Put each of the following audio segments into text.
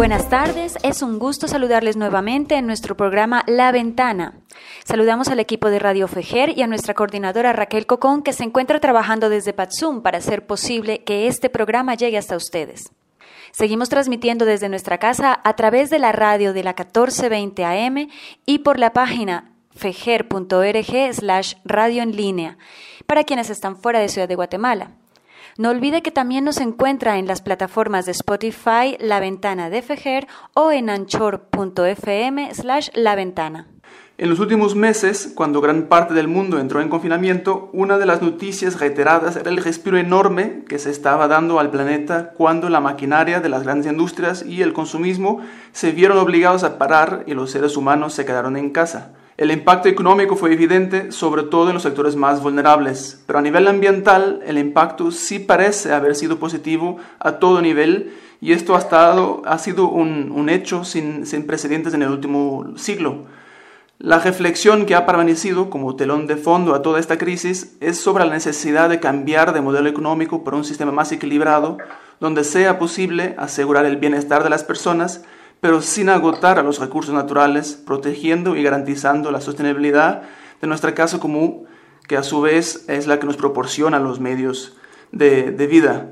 Buenas tardes, es un gusto saludarles nuevamente en nuestro programa La Ventana. Saludamos al equipo de Radio Fejer y a nuestra coordinadora Raquel Cocón que se encuentra trabajando desde Patsum para hacer posible que este programa llegue hasta ustedes. Seguimos transmitiendo desde nuestra casa a través de la radio de la 1420 AM y por la página fejer.org slash radio en línea para quienes están fuera de Ciudad de Guatemala. No olvide que también nos encuentra en las plataformas de Spotify La Ventana de Fejer o en anchor.fm slash La Ventana. En los últimos meses, cuando gran parte del mundo entró en confinamiento, una de las noticias reiteradas era el respiro enorme que se estaba dando al planeta cuando la maquinaria de las grandes industrias y el consumismo se vieron obligados a parar y los seres humanos se quedaron en casa. El impacto económico fue evidente, sobre todo en los sectores más vulnerables, pero a nivel ambiental el impacto sí parece haber sido positivo a todo nivel y esto ha, estado, ha sido un, hecho sin, sin, precedentes en el último siglo. La reflexión que ha permanecido como telón de fondo a toda esta crisis es sobre la necesidad de cambiar de modelo económico por un sistema más equilibrado, donde sea posible asegurar el bienestar de las personas pero sin agotar a los recursos naturales, protegiendo y garantizando la sostenibilidad de nuestra casa común, que a su vez es la que nos proporciona los medios de, vida.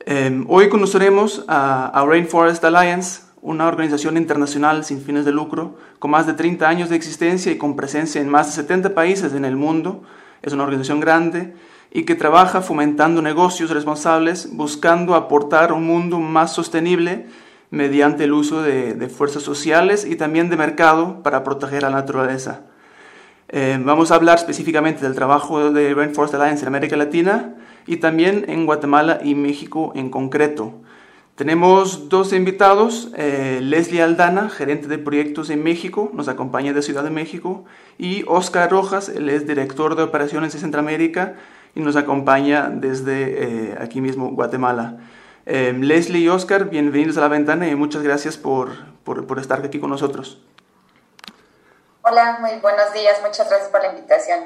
Em, hoy conoceremos a, Rainforest Alliance, una organización internacional sin fines de lucro, con más de 30 años de existencia y con presencia en más de 70 países en el mundo. Es una organización grande y que trabaja fomentando negocios responsables, buscando aportar un mundo más sostenible mediante el uso de, fuerzas sociales y también de mercado para proteger a la naturaleza. Eh, vamos a hablar específicamente del trabajo de Rainforest Alliance en América Latina y también en Guatemala y México en concreto. Tenemos dos invitados, eh, Leslie Aldana, gerente de proyectos en México, nos acompaña de Ciudad de México, y Oscar Rojas, él es director de operaciones en Centroamérica y nos acompaña desde eh, aquí mismo, Guatemala. Em, Leslie y Oscar, bienvenidos a la ventana y muchas gracias por, por, estar aquí con nosotros. Hola, muy buenos días, muchas gracias por la invitación.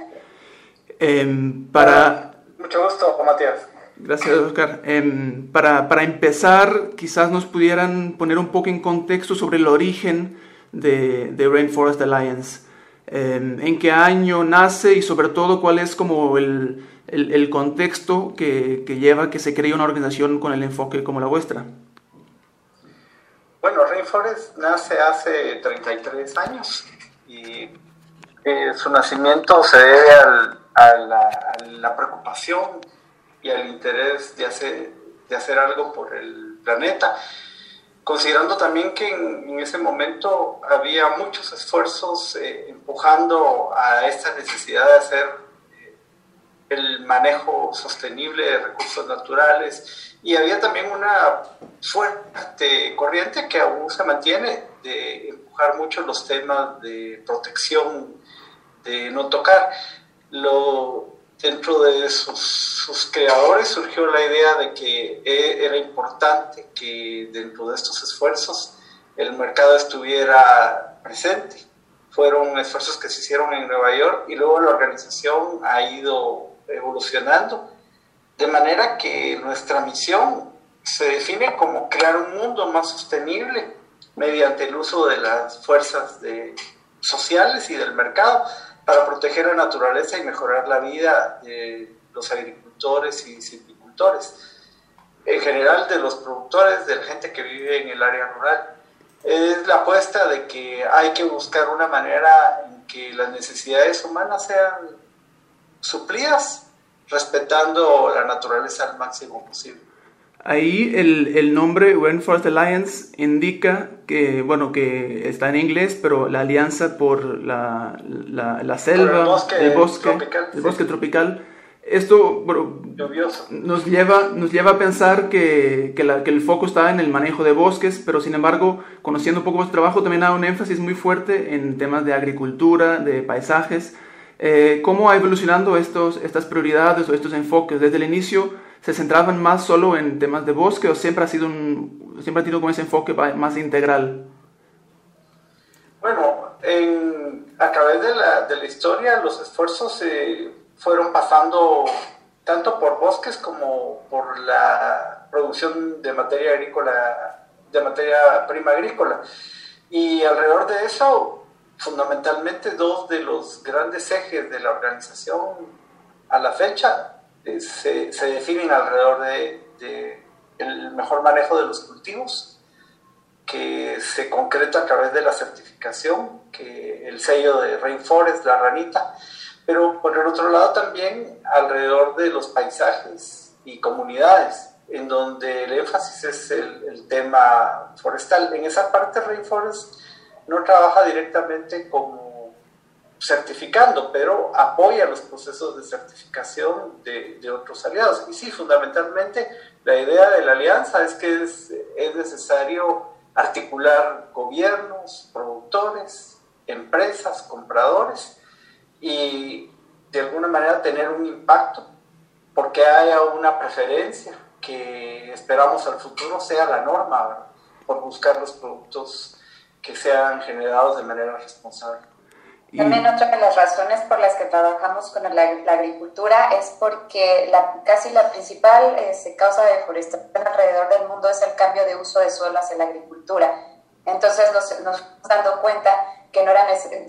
Em, para... Mucho gusto, Matías. Gracias, Oscar. Em, para, para, empezar, quizás nos pudieran poner un poco en contexto sobre el origen de, de Rainforest Alliance. en qué año nace y sobre todo cuál es como el, el, contexto que, que, lleva que se cree una organización con el enfoque como la vuestra? Bueno, Rainforest nace hace 33 años y eh, su nacimiento se debe a, la, preocupación y al interés de hacer, de hacer algo por el planeta, considerando también que en, ese momento había muchos esfuerzos eh, empujando a esta necesidad de hacer el manejo sostenible de recursos naturales y había también una fuerte corriente que aún se mantiene de empujar mucho los temas de protección, de no tocar. Lo, dentro de sus, sus creadores surgió la idea de que e, era importante que dentro de estos esfuerzos el mercado estuviera presente. Fueron esfuerzos que se hicieron en Nueva York y luego la organización ha ido evolucionando, de manera que nuestra misión se define como crear un mundo más sostenible mediante el uso de las fuerzas de, sociales y del mercado para proteger la naturaleza y mejorar la vida de los agricultores y silvicultores, en general de los productores, de la gente que vive en el área rural. Es la apuesta de que hay que buscar una manera en que las necesidades humanas sean suplidas respetando la naturaleza al máximo posible. Ahí el, el, nombre Rainforest Alliance indica que, bueno, que está en inglés, pero la alianza por la, la, la selva, el bosque, el bosque tropical, el bosque tropical. Esto bueno, nos, lleva, nos lleva a pensar que, que, la, que, el foco está en el manejo de bosques, pero sin embargo, conociendo un poco vuestro trabajo, también da un énfasis muy fuerte en temas de agricultura, de paisajes. Eh, ¿Cómo ha evolucionado estos, estas prioridades o estos enfoques? Desde el inicio se centraban más solo en temas de bosque o siempre ha sido un, siempre ha tenido como ese enfoque más integral? Bueno, en, a través de la, de la historia los esfuerzos se fueron pasando tanto por bosques como por la producción de materia agrícola, de materia prima agrícola. Y alrededor de eso, fundamentalmente dos de los grandes ejes de la organización a la fecha eh, se, se, definen alrededor de, el mejor manejo de los cultivos, que se concreta a través de la certificación, que el sello de Rainforest, la ranita, pero por el otro lado también alrededor de los paisajes y comunidades, en donde el énfasis es el, el tema forestal. En esa parte Rainforest no trabaja directamente como certificando, pero apoya los procesos de certificación de, otros aliados. Y sí, fundamentalmente la idea de la alianza es que es, es necesario articular gobiernos, productores, empresas, compradores y de alguna manera tener un impacto porque haya una preferencia que esperamos al futuro sea la norma por buscar los productos que sean generados de manera responsable. También otra de las razones por las que trabajamos con la, la agricultura es porque la, casi la principal eh, causa de deforestación alrededor del mundo es el cambio de uso de suelo hacia la agricultura. Entonces nos, nos estamos dando cuenta que no, era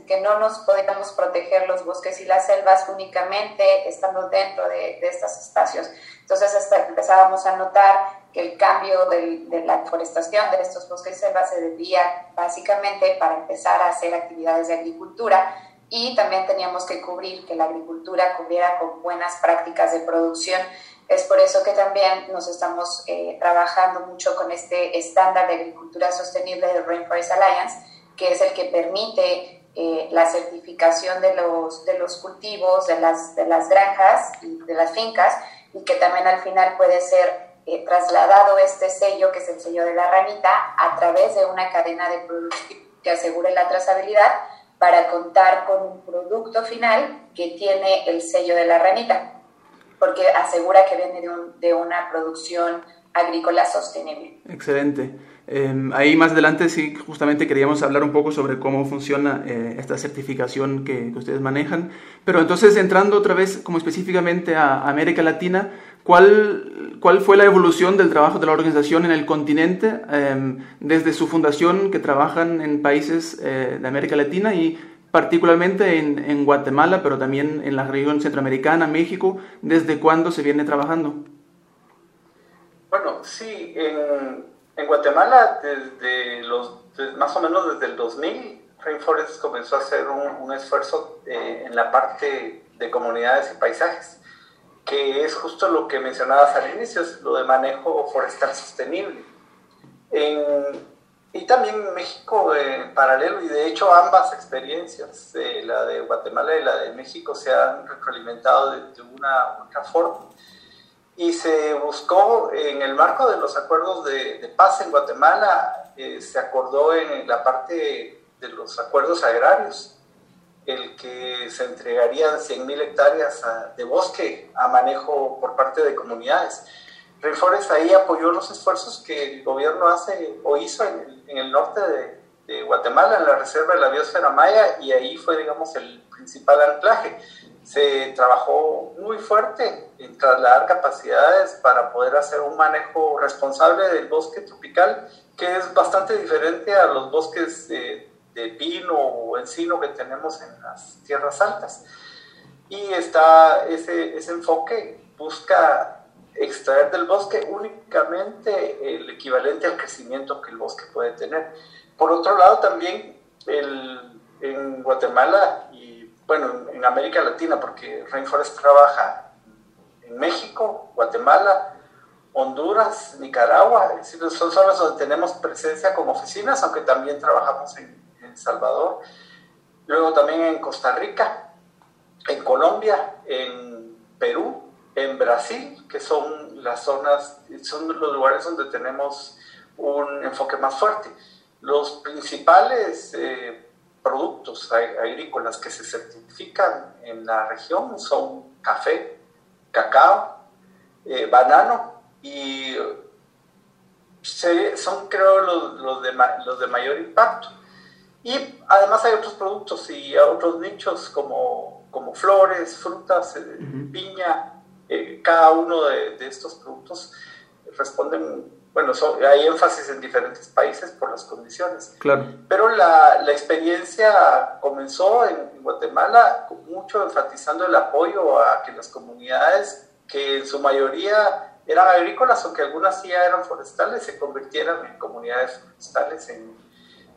que no nos podíamos proteger los bosques y las selvas únicamente estando dentro de, de estos espacios. Entonces hasta empezábamos a notar que el cambio de, la deforestación de estos bosques y selvas se debía básicamente para empezar a hacer actividades de agricultura y también teníamos que cubrir que la agricultura cubriera con buenas prácticas de producción. Es por eso que también nos estamos eh, trabajando mucho con este estándar de agricultura sostenible de Rainforest Alliance, que es el que permite eh, la certificación de los, de los cultivos, de las, de las granjas y de las fincas, y que también al final puede ser eh, trasladado este sello, que es el sello de la ranita, a través de una cadena de producción que asegure la trazabilidad para contar con un producto final que tiene el sello de la ranita, porque asegura que viene de, un, de una producción agrícola sostenible. Excelente. Eh, ahí más adelante sí, justamente queríamos hablar un poco sobre cómo funciona eh, esta certificación que, ustedes manejan. Pero entonces, entrando otra vez como específicamente a América Latina, ¿cuál, cuál fue la evolución del trabajo de la organización en el continente eh, desde su fundación que trabajan en países eh, de América Latina y particularmente en, en, Guatemala, pero también en la región centroamericana, México? ¿Desde cuándo se viene trabajando? Bueno, sí, en en Guatemala, desde los, más o menos desde el 2000, Rainforest comenzó a hacer un, un esfuerzo eh, en la parte de comunidades y paisajes, que es justo lo que mencionabas al inicio, es lo de manejo forestal sostenible. En, y también México en paralelo, y de hecho ambas experiencias, eh, la de Guatemala y la de México, se han retroalimentado de, de una u otra forma y se buscó en el marco de los acuerdos de, de paz en Guatemala, eh, se acordó en la parte de los acuerdos agrarios, el que se entregarían 100.000 hectáreas a, de bosque a manejo por parte de comunidades. Rainforest ahí apoyó los esfuerzos que el gobierno hace o hizo en en el norte de, de, Guatemala, en la reserva de la biosfera maya, y ahí fue, digamos, el principal anclaje se trabajó muy fuerte en trasladar capacidades para poder hacer un manejo responsable del bosque tropical, que es bastante diferente a los bosques de, de pino o encino que tenemos en las tierras altas. Y está ese, ese enfoque busca extraer del bosque únicamente el equivalente al crecimiento que el bosque puede tener. Por otro lado, también el, en Guatemala bueno, en América Latina, porque Rainforest trabaja en México, Guatemala, Honduras, Nicaragua, es decir, son zonas donde tenemos presencia como oficinas, aunque también trabajamos en Salvador. Luego también en Costa Rica, en Colombia, en Perú, en Brasil, que son las zonas, son los lugares donde tenemos un enfoque más fuerte. Los principales eh, productos agrícolas que se certifican en la región son café, cacao, eh, banano y son creo los, los, de, los de mayor impacto. Y además hay otros productos y otros nichos como, como flores, frutas, eh, piña. cada uno de, de, estos productos responden bueno, hay énfasis en diferentes países por las condiciones. Claro. Pero la, la experiencia comenzó en, Guatemala mucho enfatizando el apoyo a que las comunidades, que en su mayoría eran agrícolas o que algunas sí eran forestales, se convirtieran en comunidades forestales en,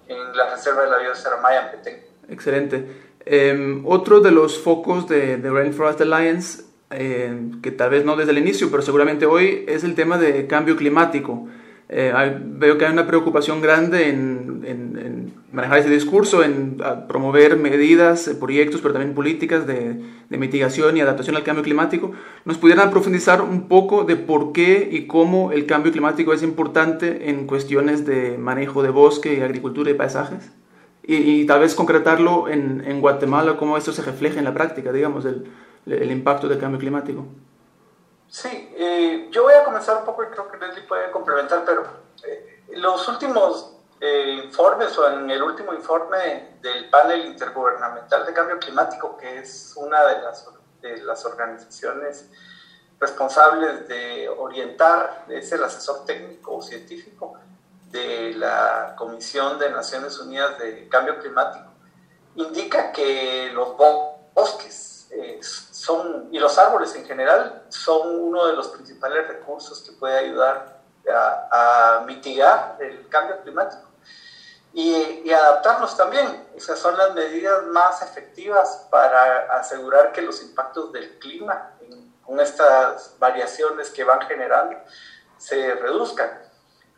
en la Reserva de la Biosfera Maya en Petén. Excelente. Em, otro de los focos de, de Rainforest Alliance eh, que tal vez no desde el inicio, pero seguramente hoy, es el tema de cambio climático. Eh, veo que hay una preocupación grande en, en, manejar ese discurso, en promover medidas, eh, proyectos, pero también políticas de, de, mitigación y adaptación al cambio climático. ¿Nos pudieran profundizar un poco de por qué y cómo el cambio climático es importante en cuestiones de manejo de bosque, agricultura y paisajes? Y, y tal vez concretarlo en, en Guatemala, cómo esto se refleja en la práctica, digamos, del, el impacto del cambio climático. Sí, eh, yo voy a comenzar un poco y creo que Leslie puede complementar, pero eh, los últimos eh, informes o en el último informe del panel intergubernamental de cambio climático, que es una de las, de las organizaciones responsables de orientar, es el asesor técnico o científico de la Comisión de Naciones Unidas de Cambio Climático, indica que los bosques eh, son, y los árboles en general son uno de los principales recursos que puede ayudar a, mitigar el cambio climático y, adaptarnos también. Esas son las medidas más efectivas para asegurar que los impactos del clima con estas variaciones que van generando se reduzcan.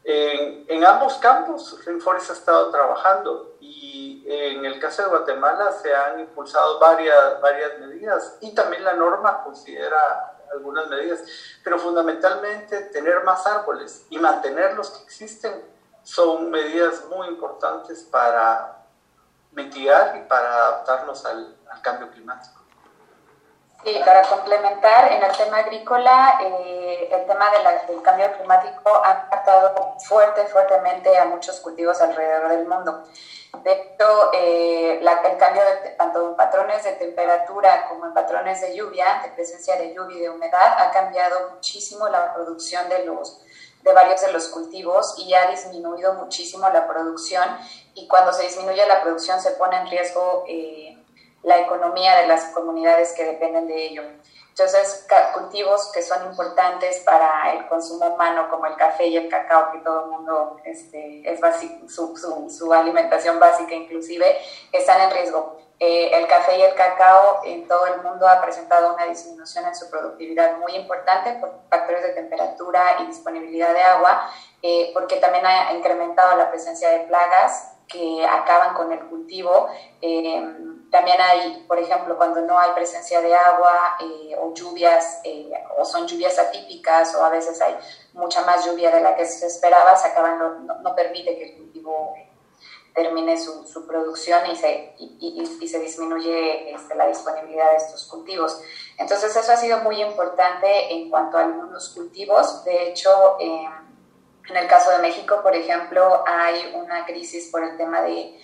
En, en, ambos campos, Rainforest ha estado trabajando y en el caso de Guatemala se han impulsado varias, varias medidas y también la norma considera algunas medidas, pero fundamentalmente tener más árboles y mantener los que existen son medidas muy importantes para mitigar y para adaptarnos al, al cambio climático. Sí, para complementar, en el tema agrícola, eh, el tema del cambio climático ha impactado fuerte, fuertemente a muchos cultivos alrededor del mundo. De hecho, eh, el cambio de, tanto en patrones de temperatura como en patrones de lluvia, de presencia de lluvia y de humedad, ha cambiado muchísimo la producción de, los, de varios de los cultivos y ha disminuido muchísimo la producción. Y cuando se disminuye la producción se pone en riesgo... Eh, la economía de las comunidades que dependen de ello. Entonces, cultivos que son importantes para el consumo humano, como el café y el cacao, que todo el mundo este, es su, su, su, alimentación básica inclusive, están en riesgo. Eh, el café y el cacao en todo el mundo ha presentado una disminución en su productividad muy importante por factores de temperatura y disponibilidad de agua, eh, porque también ha incrementado la presencia de plagas que acaban con el cultivo. Eh, también hay, por ejemplo, cuando no hay presencia de agua eh, o lluvias, eh, o son lluvias atípicas, o a veces hay mucha más lluvia de la que se esperaba, se acaban, no, no, permite que el cultivo termine su, su producción y se, y, y, se disminuye este, la disponibilidad de estos cultivos. Entonces, eso ha sido muy importante en cuanto a algunos cultivos. De hecho, eh, en el caso de México, por ejemplo, hay una crisis por el tema de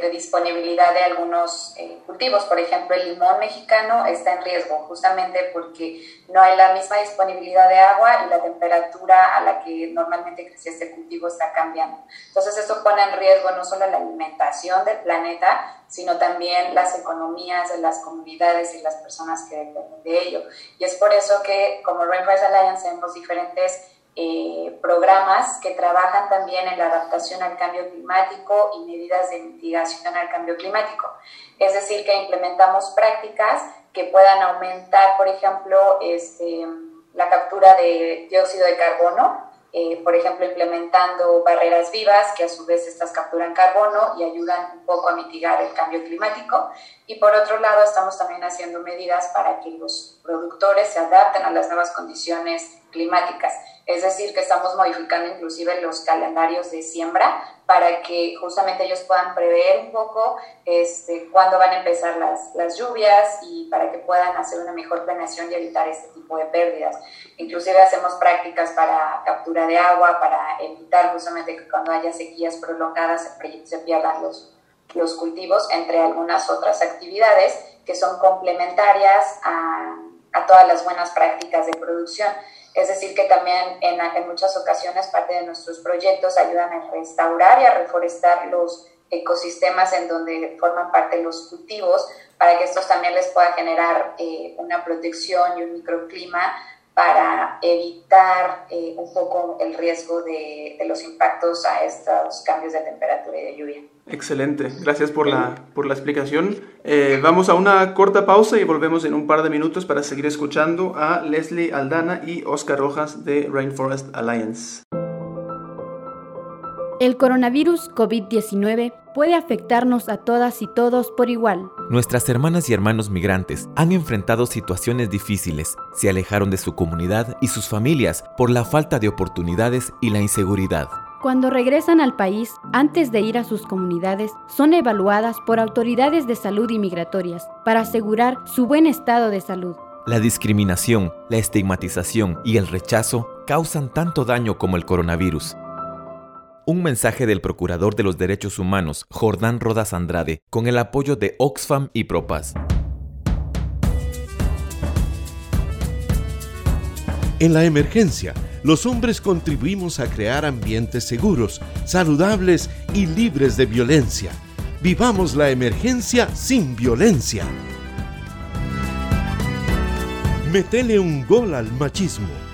de, disponibilidad de algunos eh, cultivos. Por ejemplo, el limón mexicano está en riesgo justamente porque no hay la misma disponibilidad de agua y la temperatura a la que normalmente crece este cultivo está cambiando. Entonces, esto pone en riesgo no solo la alimentación del planeta, sino también las economías de las comunidades y las personas que dependen de ello. Y es por eso que como Rainforest Alliance tenemos diferentes eh, programas que trabajan también en la adaptación al cambio climático y medidas de mitigación al cambio climático. Es decir, que implementamos prácticas que puedan aumentar, por ejemplo, este, la captura de dióxido de carbono, eh, por ejemplo, implementando barreras vivas que a su vez estas capturan carbono y ayudan un poco a mitigar el cambio climático. Y por otro lado, estamos también haciendo medidas para que los productores se adapten a las nuevas condiciones climáticas. Es decir, que estamos modificando inclusive los calendarios de siembra para que justamente ellos puedan prever un poco este, cuándo van a empezar las, las lluvias y para que puedan hacer una mejor planeación y evitar este tipo de pérdidas. Inclusive hacemos prácticas para captura de agua, para evitar justamente que cuando haya sequías prolongadas se, pierdan los, los cultivos, entre algunas otras actividades que son complementarias a, a todas las buenas prácticas de producción. Es decir, que también en, muchas ocasiones parte de nuestros proyectos ayudan a restaurar y a reforestar los ecosistemas en donde forman parte los cultivos para que estos también les pueda generar eh, una protección y un microclima para evitar eh, un poco el riesgo de, de, los impactos a estos cambios de temperatura y de lluvia. Excelente, gracias por la, por la explicación. Eh, vamos a una corta pausa y volvemos en un par de minutos para seguir escuchando a Leslie Aldana y Oscar Rojas de Rainforest Alliance. El coronavirus COVID-19 puede afectarnos a todas y todos por igual. Nuestras hermanas y hermanos migrantes han enfrentado situaciones difíciles, se alejaron de su comunidad y sus familias por la falta de oportunidades y la inseguridad. Cuando regresan al país, antes de ir a sus comunidades, son evaluadas por autoridades de salud y migratorias para asegurar su buen estado de salud. La discriminación, la estigmatización y el rechazo causan tanto daño como el coronavirus. Un mensaje del Procurador de los Derechos Humanos, Jordán Rodas Andrade, con el apoyo de Oxfam y Propaz. En la emergencia, los hombres contribuimos a crear ambientes seguros, saludables y libres de violencia. Vivamos la emergencia sin violencia. Metele un gol al machismo.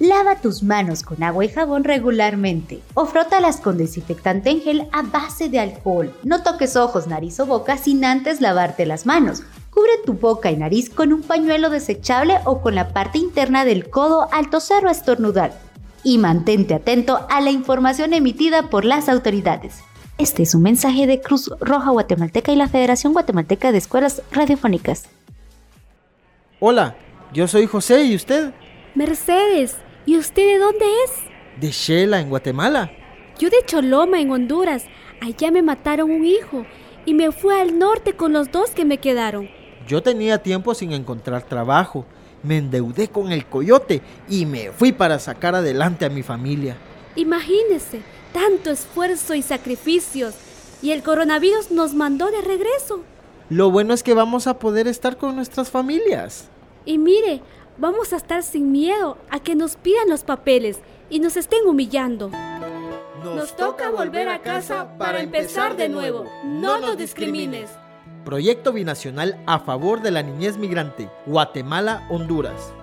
Lava tus manos con agua y jabón regularmente o frótalas con desinfectante en gel a base de alcohol. No toques ojos, nariz o boca sin antes lavarte las manos. Cubre tu boca y nariz con un pañuelo desechable o con la parte interna del codo al toser o estornudar. Y mantente atento a la información emitida por las autoridades. Este es un mensaje de Cruz Roja Guatemalteca y la Federación Guatemalteca de Escuelas Radiofónicas. Hola, yo soy José y usted. Mercedes. ¿Y usted de dónde es? De Shela, en Guatemala. Yo de Choloma, en Honduras. Allá me mataron un hijo y me fui al norte con los dos que me quedaron. Yo tenía tiempo sin encontrar trabajo. Me endeudé con el coyote y me fui para sacar adelante a mi familia. Imagínese, tanto esfuerzo y sacrificios. Y el coronavirus nos mandó de regreso. Lo bueno es que vamos a poder estar con nuestras familias. Y mire, vamos a estar sin miedo a que nos pidan los papeles y nos estén humillando. Nos, nos toca volver a casa para empezar de nuevo. No nos discrimines. Proyecto Binacional a favor de la niñez migrante, Guatemala, Honduras.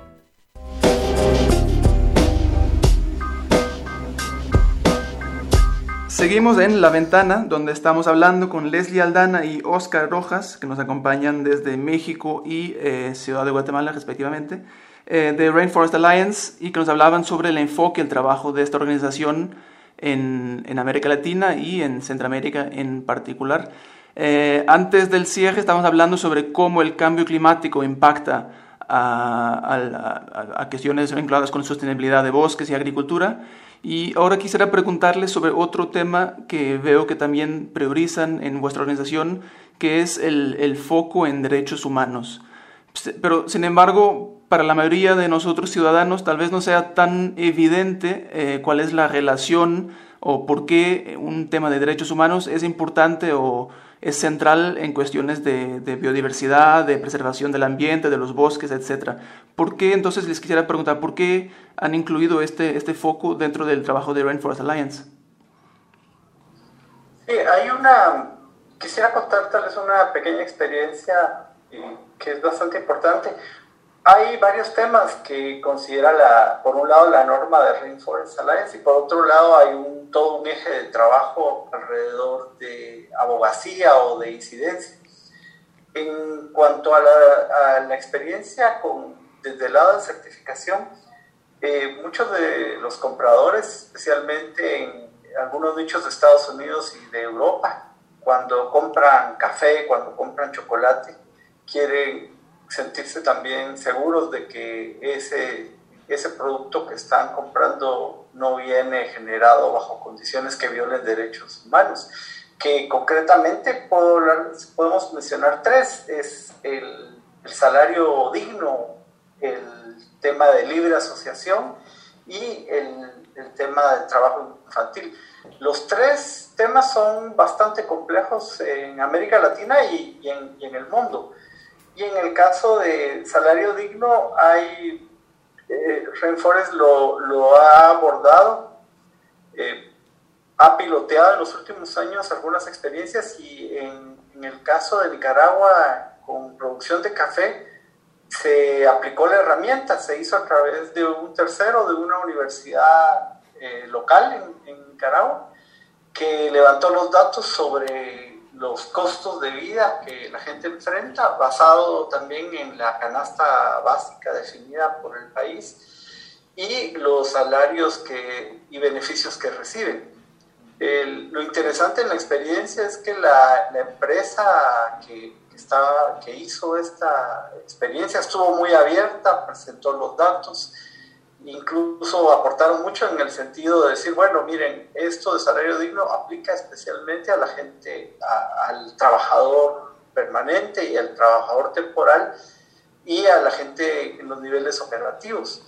Seguimos en La Ventana, donde estamos hablando con Leslie Aldana y Oscar Rojas, que nos acompañan desde México y eh, Ciudad de Guatemala, respectivamente, eh, de Rainforest Alliance, y que nos hablaban sobre el enfoque, el trabajo de esta organización en, en América Latina y en Centroamérica en particular. Eh, antes del cierre estábamos hablando sobre cómo el cambio climático impacta a, a, a cuestiones vinculadas con sostenibilidad de bosques y agricultura. Y ahora quisiera preguntarles sobre otro tema que veo que también priorizan en vuestra organización, que es el, el foco en derechos humanos. Pero, sin embargo, para la mayoría de nosotros ciudadanos tal vez no sea tan evidente eh, cuál es la relación o por qué un tema de derechos humanos es importante o es central en cuestiones de, biodiversidad, de preservación del ambiente, de los bosques, etc. ¿Por qué entonces les quisiera preguntar, por qué han incluido este, este foco dentro del trabajo de Rainforest Alliance? Sí, hay una, quisiera contarles una pequeña experiencia que es bastante importante. Hay varios temas que considera, la, por un lado, la norma de Rainforest Alliance y por otro lado hay un, todo un eje de trabajo alrededor de abogacía o de incidencia. En cuanto a la, a la experiencia con desde el lado de certificación, eh, muchos de los compradores, especialmente en algunos nichos de Estados Unidos y de Europa, cuando compran café, cuando compran chocolate, quieren sentirse también seguros de que ese, ese producto que están comprando no viene generado bajo condiciones que violen derechos humanos. Que concretamente podemos mencionar tres, es el, salario digno, el tema de libre asociación y el, el tema del trabajo infantil. Los tres temas son bastante complejos en América Latina y, en, y en, el mundo. Y en el caso de salario digno, hay, eh, lo, ha abordado, eh, ha piloteado en los últimos años algunas experiencias y en, en el caso de Nicaragua, con producción de café, se aplicó la herramienta, se hizo a través de un tercero de una universidad eh, local en, en, Nicaragua, que levantó los datos sobre los costos de vida que la gente enfrenta, basado también en la canasta básica definida por el país y los salarios que, y beneficios que reciben. El, lo interesante en la experiencia es que la, la empresa que, que, estaba, que hizo esta experiencia estuvo muy abierta, presentó los datos, incluso aportaron mucho en el sentido de decir, bueno, miren, esto de salario digno aplica especialmente a la gente, a, al trabajador permanente y al trabajador temporal y a la gente en los niveles operativos.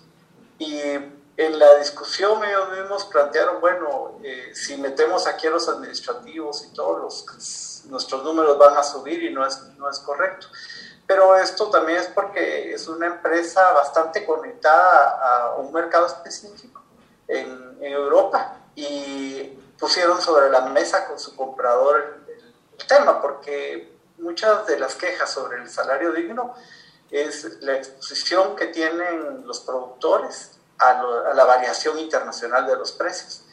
Y en la discusión ellos mismos plantearon, bueno, eh, si metemos aquí a los administrativos y todos los, nuestros números van a subir y no es, no es correcto pero esto también es porque es una empresa bastante conectada a un mercado específico en, Europa y pusieron sobre la mesa con su comprador el, tema, porque muchas de las quejas sobre el salario digno es la exposición que tienen los productores a, a la variación internacional de los precios.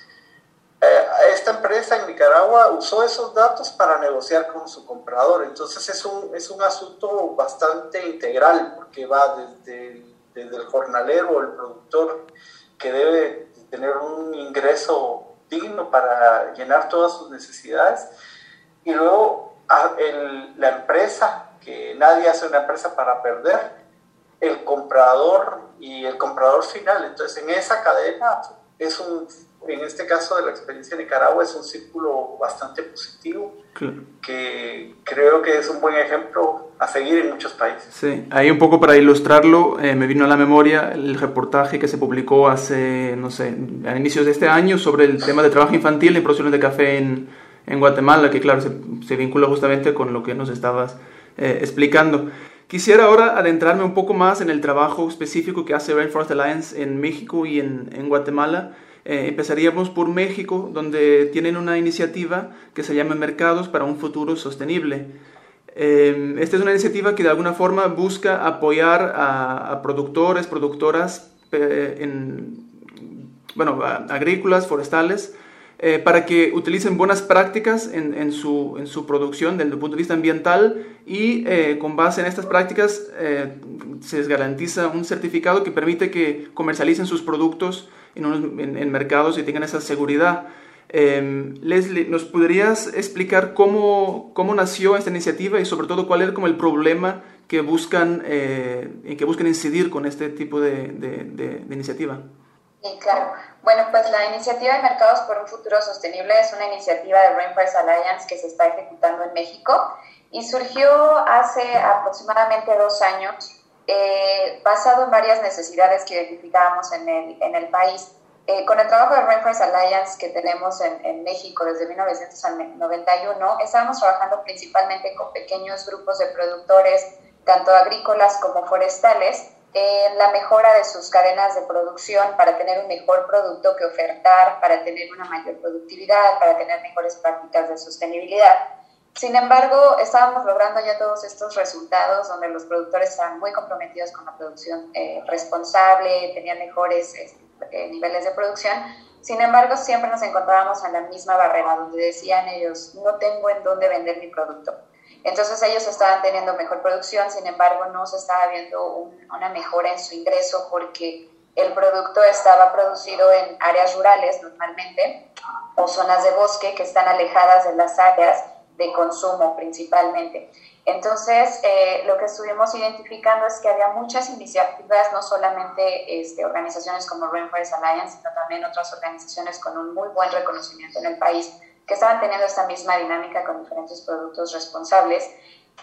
Eh, esta empresa en Nicaragua usó esos datos para negociar con su comprador. Entonces es un, es un asunto bastante integral porque va desde, desde el jornalero, el productor, que debe tener un ingreso digno para llenar todas sus necesidades, y luego el, la empresa, que nadie hace una empresa para perder, el comprador y el comprador final. Entonces en esa cadena es un en este caso de la experiencia de Nicaragua es un círculo bastante positivo claro. que creo que es un buen ejemplo a seguir en muchos países. Sí, ahí un poco para ilustrarlo, eh, me vino a la memoria el reportaje que se publicó hace, no sé, a inicios de este año sobre el tema de trabajo infantil en producciones de café en, en Guatemala, que claro, se, se, vincula justamente con lo que nos estabas eh, explicando. Quisiera ahora adentrarme un poco más en el trabajo específico que hace Rainforest Alliance en México y en, en Guatemala. Eh, empezaríamos por México, donde tienen una iniciativa que se llama Mercados para un Futuro Sostenible. Eh, esta es una iniciativa que de alguna forma busca apoyar a, a productores, productoras eh, en, bueno, agrícolas, forestales, eh, para que utilicen buenas prácticas en, en, su, en, su, producción desde el punto de vista ambiental y eh, con base en estas prácticas eh, se les garantiza un certificado que permite que comercialicen sus productos en, unos, en, en mercados y tengan esa seguridad. Eh, Leslie, ¿nos podrías explicar cómo, cómo, nació esta iniciativa y sobre todo cuál es como el problema que buscan, eh, en que buscan incidir con este tipo de, de, de, de iniciativa? Sí, claro. Bueno, pues la iniciativa de Mercados por un Futuro Sostenible es una iniciativa de Rainforest Alliance que se está ejecutando en México y surgió hace aproximadamente dos años eh, basado en varias necesidades que identificábamos en el, en el país. Eh, con el trabajo de Rainforest Alliance que tenemos en, en, México desde 1991, estábamos trabajando principalmente con pequeños grupos de productores, tanto agrícolas como forestales, en la mejora de sus cadenas de producción para tener un mejor producto que ofertar, para tener una mayor productividad, para tener mejores prácticas de sostenibilidad. Sin embargo, estábamos logrando ya todos estos resultados donde los productores estaban muy comprometidos con la producción eh, responsable, tenían mejores eh, niveles de producción. Sin embargo, siempre nos encontrábamos en la misma barrera donde decían ellos, no tengo en dónde vender mi producto. Entonces ellos estaban teniendo mejor producción, sin embargo no se estaba viendo una mejora en su ingreso porque el producto estaba producido en áreas rurales normalmente o zonas de bosque que están alejadas de las áreas de consumo principalmente. Entonces, eh, lo que estuvimos identificando es que había muchas iniciativas, no solamente este, organizaciones como Rainforest Alliance, sino también otras organizaciones con un muy buen reconocimiento en el país, que estaban teniendo esta misma dinámica con diferentes productos responsables,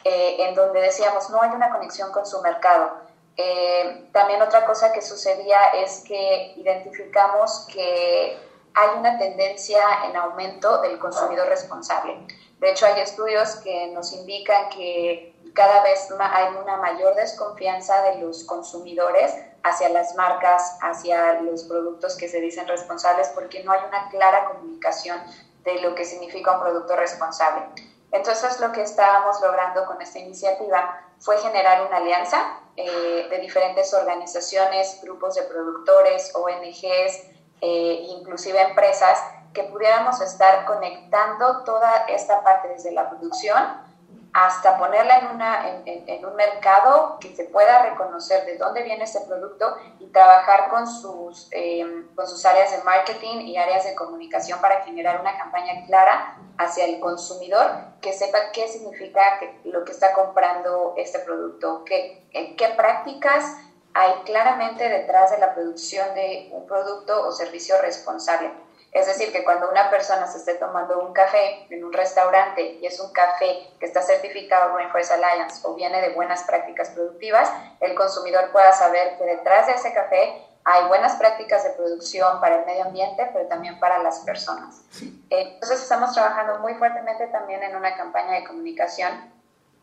eh, en donde decíamos, no hay una conexión con su mercado. Eh, también otra cosa que sucedía es que identificamos que hay una tendencia en aumento del consumidor responsable. De hecho, hay estudios que nos indican que cada vez hay una mayor desconfianza de los consumidores hacia las marcas, hacia los productos que se dicen responsables, porque no hay una clara comunicación de lo que significa un producto responsable. Entonces, lo que estábamos logrando con esta iniciativa fue generar una alianza eh, de diferentes organizaciones, grupos de productores, ONGs, eh, inclusive empresas, que pudiéramos estar conectando toda esta parte desde la producción hasta ponerla en, una, en, un mercado que se pueda reconocer de dónde viene este producto y trabajar con sus, eh, con sus áreas de marketing y áreas de comunicación para generar una campaña clara hacia el consumidor que sepa qué significa lo que está comprando este producto, qué, qué prácticas hay claramente detrás de la producción de un producto o servicio responsable. Es decir, que cuando una persona se esté tomando un café en un restaurante y es un café que está certificado Rainforest Alliance o viene de buenas prácticas productivas, el consumidor pueda saber que detrás de ese café hay buenas prácticas de producción para el medio ambiente, pero también para las personas. Entonces estamos trabajando muy fuertemente también en una campaña de comunicación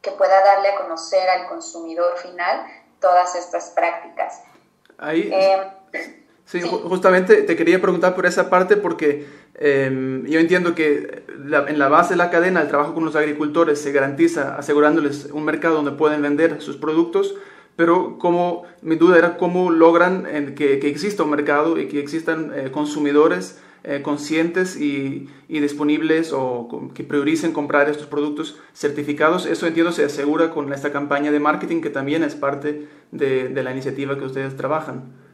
que pueda darle a conocer al consumidor final todas estas prácticas. Ahí, eh, Sí, justamente te quería preguntar por esa parte porque em, yo entiendo que en la base de la cadena el trabajo con los agricultores se garantiza asegurándoles un mercado donde pueden vender sus productos, pero como mi duda era cómo logran que, que, exista un mercado y que existan eh, consumidores eh, conscientes y, y, disponibles o que prioricen comprar estos productos certificados. Eso entiendo se asegura con esta campaña de marketing que también es parte de, de la iniciativa que ustedes trabajan.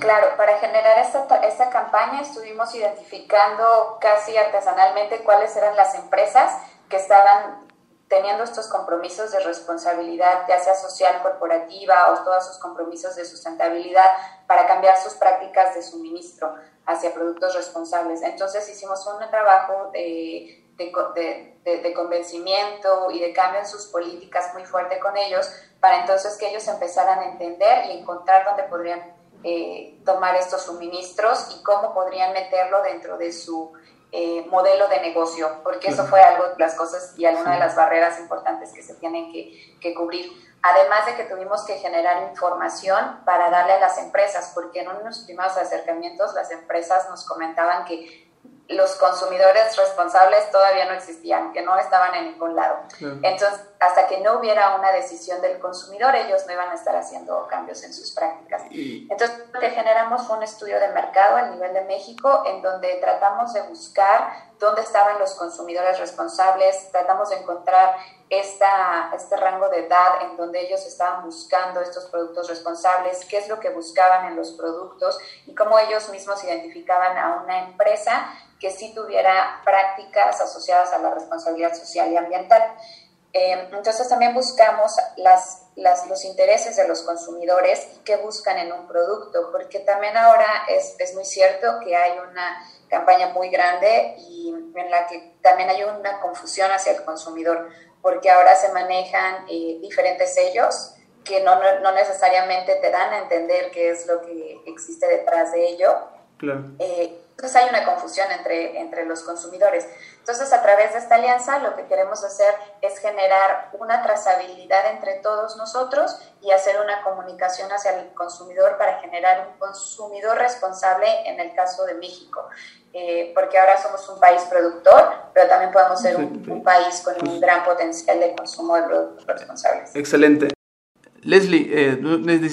Claro, para generar esta, esta campaña estuvimos identificando casi artesanalmente cuáles eran las empresas que estaban teniendo estos compromisos de responsabilidad, ya sea social, corporativa o todos sus compromisos de sustentabilidad para cambiar sus prácticas de suministro hacia productos responsables. Entonces hicimos un trabajo de, de, de, de, convencimiento y de cambio en sus políticas muy fuerte con ellos para entonces que ellos empezaran a entender y encontrar dónde podrían eh, tomar estos suministros y cómo podrían meterlo dentro de su eh, modelo de negocio, porque eso fue algo de las cosas y alguna de las barreras importantes que se tienen que, que cubrir. Además de que tuvimos que generar información para darle a las empresas, porque en unos primeros acercamientos las empresas nos comentaban que los consumidores responsables todavía no existían, que no estaban en ningún lado. Entonces, hasta que no hubiera una decisión del consumidor, ellos no iban a estar haciendo cambios en sus prácticas. Entonces, lo que generamos fue un estudio de mercado a nivel de México, en donde tratamos de buscar dónde estaban los consumidores responsables, tratamos de encontrar este rango de edad en donde ellos estaban buscando estos productos responsables, qué es lo que buscaban en los productos y cómo ellos mismos identificaban a una empresa que sí tuviera prácticas asociadas a la responsabilidad social y ambiental. Eh, entonces también buscamos las, las, los intereses de los consumidores y qué buscan en un producto, porque también ahora es, es muy cierto que hay una campaña muy grande y en la que también hay una confusión hacia el consumidor, porque ahora se manejan eh, diferentes sellos que no, no, necesariamente te dan a entender qué es lo que existe detrás de ello. Claro. Eh, entonces hay una confusión entre, entre los consumidores. Entonces a través de esta alianza lo que queremos hacer es generar una trazabilidad entre todos nosotros y hacer una comunicación hacia el consumidor para generar un consumidor responsable en el caso de México. Eh, porque ahora somos un país productor, pero también podemos ser un, país con un gran potencial de consumo de productos responsables. Excelente. Leslie, eh,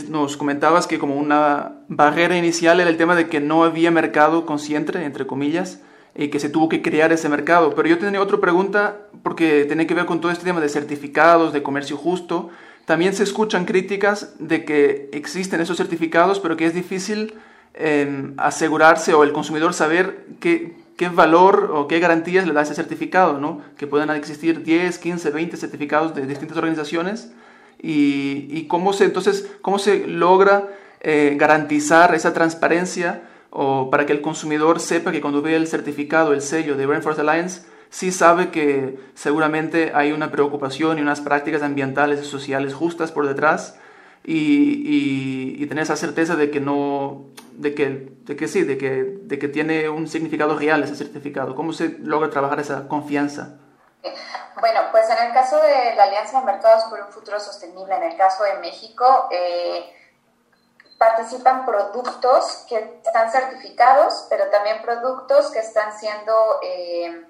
nos comentabas que como una barrera inicial era el tema de que no había mercado consciente, entre comillas, y que se tuvo que crear ese mercado. Pero yo tenía otra pregunta porque tiene que ver con todo este tema de certificados, de comercio justo. También se escuchan críticas de que existen esos certificados, pero que es difícil em, asegurarse o el consumidor saber qué, qué valor o qué garantías le da ese certificado, ¿no? Que puedan existir 10, 15, 20 certificados de distintas organizaciones y, y cómo se, entonces, cómo se logra eh, garantizar esa transparencia o para que el consumidor sepa que cuando ve el certificado, el sello de Rainforest Alliance, sí sabe que seguramente hay una preocupación y unas prácticas ambientales y sociales justas por detrás y, y, tener esa certeza de que no, de que, de que sí, de que, de que tiene un significado real ese certificado. ¿Cómo se logra trabajar esa confianza? Bueno, pues en el caso de la Alianza de Mercados por un Futuro Sostenible, en el caso de México, eh, participan productos que están certificados, pero también productos que están siendo eh,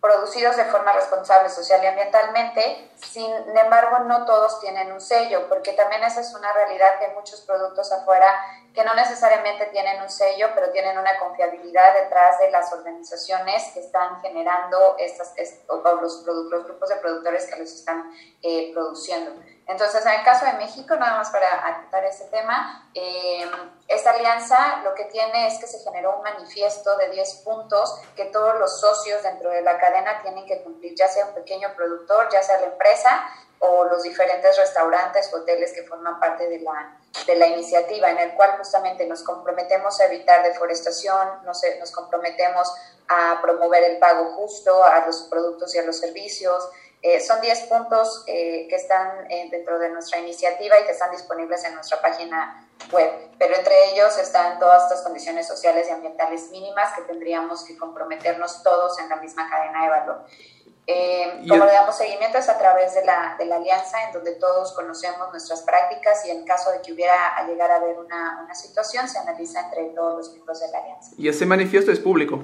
producidos de forma responsable social y ambientalmente. Sin embargo, no todos tienen un sello, porque también esa es una realidad que hay muchos productos afuera que no necesariamente tienen un sello, pero tienen una confiabilidad detrás de las organizaciones que están generando estas, o los, los grupos de productores que los están eh, produciendo. Entonces, en el caso de México, nada más para acotar ese tema, eh, esta alianza lo que tiene es que se generó un manifiesto de 10 puntos que todos los socios dentro de la cadena tienen que cumplir, ya sea un pequeño productor, ya sea la empresa o los diferentes restaurantes, hoteles que forman parte de la, de la iniciativa, en el cual justamente nos comprometemos a evitar deforestación, nos, nos comprometemos a promover el pago justo a los productos y a los servicios, eh, son 10 puntos eh, que están eh, dentro de nuestra iniciativa y que están disponibles en nuestra página web, pero entre ellos están todas estas condiciones sociales y ambientales mínimas que tendríamos que comprometernos todos en la misma cadena de valor. como le damos seguimiento es a través de la, de la, alianza en donde todos conocemos nuestras prácticas y en caso de que hubiera a llegar a haber una, una situación se analiza entre todos los miembros de la alianza. ¿Y ese manifiesto es público?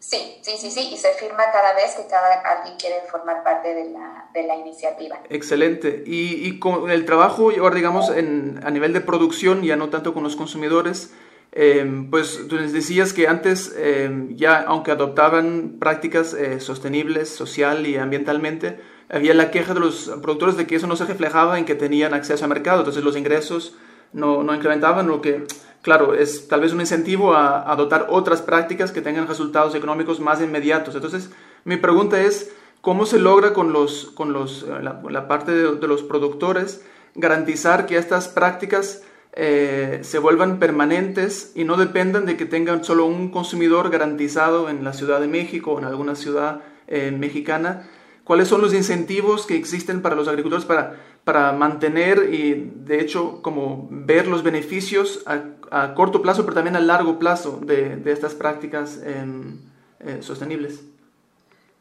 Sí, sí, sí, sí, y se firma cada vez que cada alguien quiere formar parte de la, de la iniciativa. Excelente. Y, y, con el trabajo, ahora digamos, en, a nivel de producción, ya no tanto con los consumidores, eh, pues tú les decías que antes eh, ya, aunque adoptaban prácticas eh, sostenibles social y ambientalmente, había la queja de los productores de que eso no se reflejaba en que tenían acceso al mercado, entonces los ingresos no, no incrementaban, lo que claro, es tal vez un incentivo a, adoptar otras prácticas que tengan resultados económicos más inmediatos. Entonces, mi pregunta es, ¿cómo se logra con, los, con los, eh, la, parte de, los productores garantizar que estas prácticas eh, se vuelvan permanentes y no dependan de que tengan solo un consumidor garantizado en la Ciudad de México o en alguna ciudad eh, mexicana? ¿Cuáles son los incentivos que existen para los agricultores para para mantener y de hecho como ver los beneficios a, corto plazo pero también a largo plazo de, de estas prácticas em, eh, sostenibles.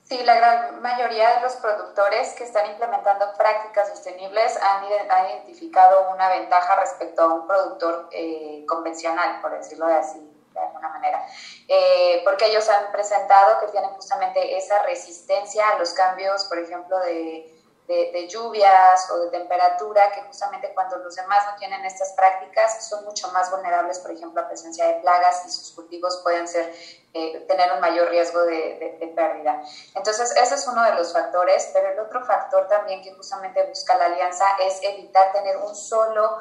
Sí, la gran mayoría de los productores que están implementando prácticas sostenibles han, identificado una ventaja respecto a un productor eh, convencional, por decirlo de así, de alguna manera, eh, porque ellos han presentado que tienen justamente esa resistencia a los cambios, por ejemplo, de de, lluvias o de temperatura, que justamente cuando los demás no tienen estas prácticas son mucho más vulnerables, por ejemplo, a presencia de plagas y sus cultivos pueden ser, eh, tener un mayor riesgo de, de, pérdida. Entonces, ese es uno de los factores, pero el otro factor también que justamente busca la alianza es evitar tener un solo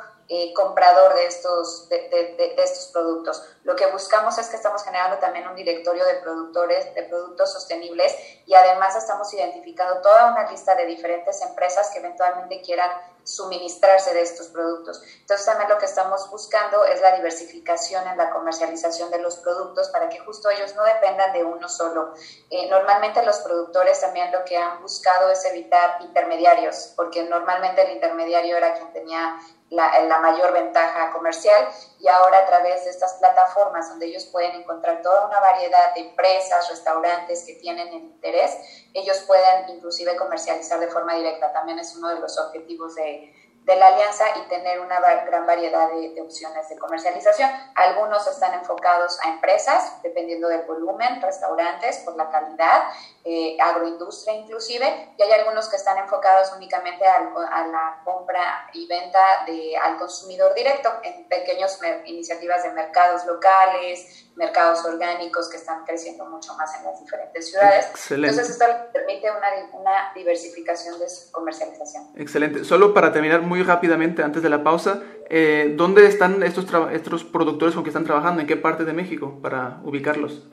comprador de estos, de, de, estos productos. Lo que buscamos es que estamos generando también un directorio de productores de productos sostenibles y además estamos identificando toda una lista de diferentes empresas que eventualmente quieran suministrarse de estos productos. Entonces también lo que estamos buscando es la diversificación en la comercialización de los productos para que justo ellos no dependan de uno solo. Eh, normalmente los productores también lo que han buscado es evitar intermediarios, porque normalmente el intermediario era quien tenía la, mayor ventaja comercial y ahora a través de estas plataformas donde ellos pueden encontrar toda una variedad de empresas, restaurantes que tienen interés, ellos pueden inclusive comercializar de forma directa. También es uno de los objetivos de, de la alianza y tener una gran variedad de, opciones de comercialización. Algunos están enfocados a empresas, dependiendo del volumen, restaurantes por la calidad, eh, agroindustria inclusive, y hay algunos que están enfocados únicamente a, la compra y venta al consumidor directo en pequeñas iniciativas de mercados locales, mercados orgánicos que están creciendo mucho más en las diferentes ciudades. Entonces esto permite una, una diversificación de su comercialización. Excelente. Solo para terminar muy rápidamente antes de la pausa, eh, ¿dónde están estos, estos productores con que están trabajando? ¿En qué parte de México para ubicarlos?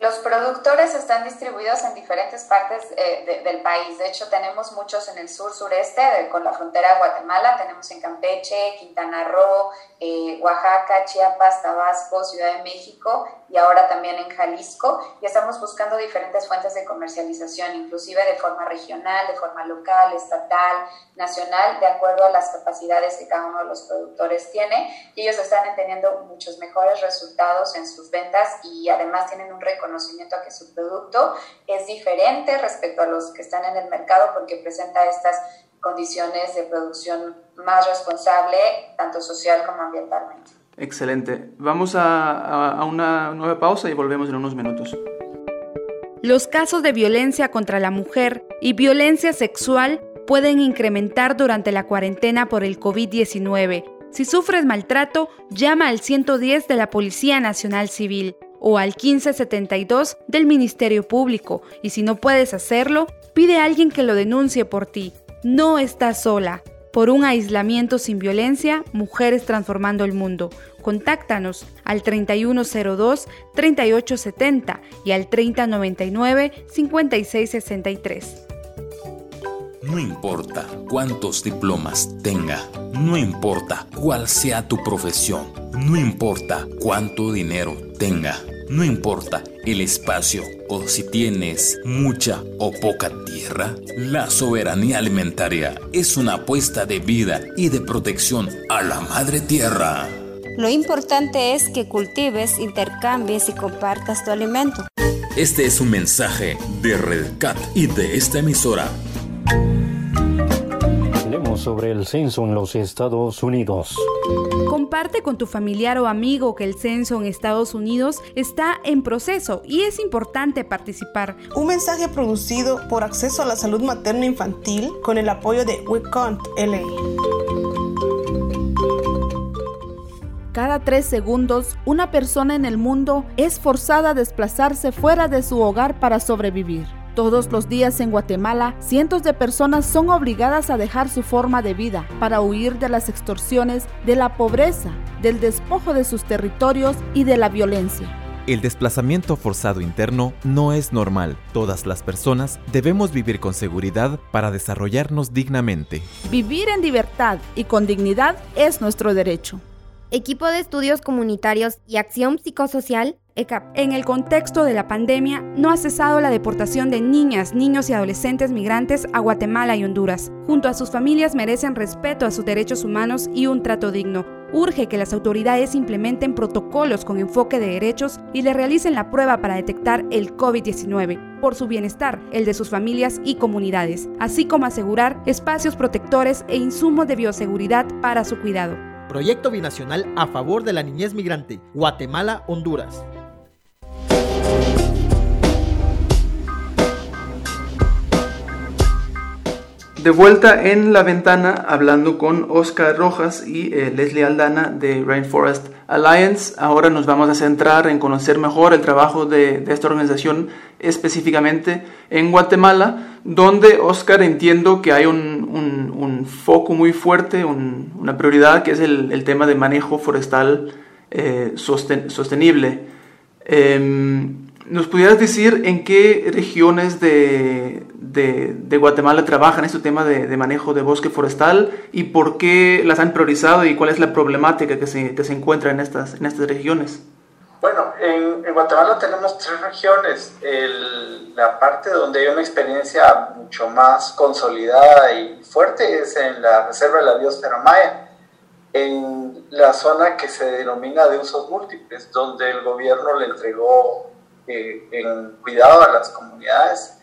Los productores están distribuidos en diferentes partes eh, del país. De hecho, tenemos muchos en el sur sureste, con la frontera de Guatemala. Tenemos en Campeche, Quintana Roo, eh, Oaxaca, Chiapas, Tabasco, Ciudad de México y ahora también en Jalisco. Y estamos buscando diferentes fuentes de comercialización, inclusive de forma regional, de forma local, estatal, nacional, de acuerdo a las capacidades que cada uno de los productores tiene. Y ellos están teniendo muchos mejores resultados en sus ventas y además tienen un reconocimiento conocimiento a que su producto es diferente respecto a los que están en el mercado porque presenta estas condiciones de producción más responsable, tanto social como ambientalmente. Excelente. Vamos a, a, una nueva pausa y volvemos en unos minutos. Los casos de violencia contra la mujer y violencia sexual pueden incrementar durante la cuarentena por el COVID-19. Si sufres maltrato, llama al 110 de la Policía Nacional Civil o al 1572 del Ministerio Público y si no puedes hacerlo, pide a alguien que lo denuncie por ti. No estás sola. Por un aislamiento sin violencia, Mujeres Transformando el Mundo. Contáctanos al 3102-3870 y al 3099-5663. No importa cuántos diplomas tenga, no importa cuál sea tu profesión, no importa cuánto dinero tenga, no importa el espacio o si tienes mucha o poca tierra, la soberanía alimentaria es una apuesta de vida y de protección a la madre tierra. Lo importante es que cultives, intercambies y compartas tu alimento. Este es un mensaje de Redcat y de esta emisora sobre el censo en los Estados Unidos. Comparte con tu familiar o amigo que el censo en Estados Unidos está en proceso y es importante participar. Un mensaje producido por Acceso a la Salud Materna Infantil con el apoyo de WeCount LA. Cada tres segundos, una persona en el mundo es forzada a desplazarse fuera de su hogar para sobrevivir. Todos los días en Guatemala, cientos de personas son obligadas a dejar su forma de vida para huir de las extorsiones, de la pobreza, del despojo de sus territorios y de la violencia. El desplazamiento forzado interno no es normal. Todas las personas debemos vivir con seguridad para desarrollarnos dignamente. Vivir en libertad y con dignidad es nuestro derecho. Equipo de Estudios Comunitarios y Acción Psicosocial en el contexto de la pandemia, no ha cesado la deportación de niñas, niños y adolescentes migrantes a Guatemala y Honduras. Junto a sus familias merecen respeto a sus derechos humanos y un trato digno. Urge que las autoridades implementen protocolos con enfoque de derechos y le realicen la prueba para detectar el COVID-19 por su bienestar, el de sus familias y comunidades, así como asegurar espacios protectores e insumos de bioseguridad para su cuidado. Proyecto Binacional a favor de la niñez migrante, Guatemala-Honduras. De vuelta en la ventana hablando con Oscar Rojas y eh, Leslie Aldana de Rainforest Alliance. Ahora nos vamos a centrar en conocer mejor el trabajo de, esta organización específicamente en Guatemala, donde Oscar entiendo que hay un, foco muy fuerte, una prioridad que es el, tema de manejo forestal eh, sostenible. Em, ¿Nos pudieras decir en qué regiones de, de, Guatemala trabajan este tema de, manejo de bosque forestal y por qué las han priorizado y cuál es la problemática que se, que se encuentra en estas, en estas regiones? Bueno, en, Guatemala tenemos tres regiones. La parte donde hay una experiencia mucho más consolidada y fuerte es en la Reserva de la Biosfera Maya, en la zona que se denomina de usos múltiples, donde el gobierno le entregó eh, cuidado a las comunidades,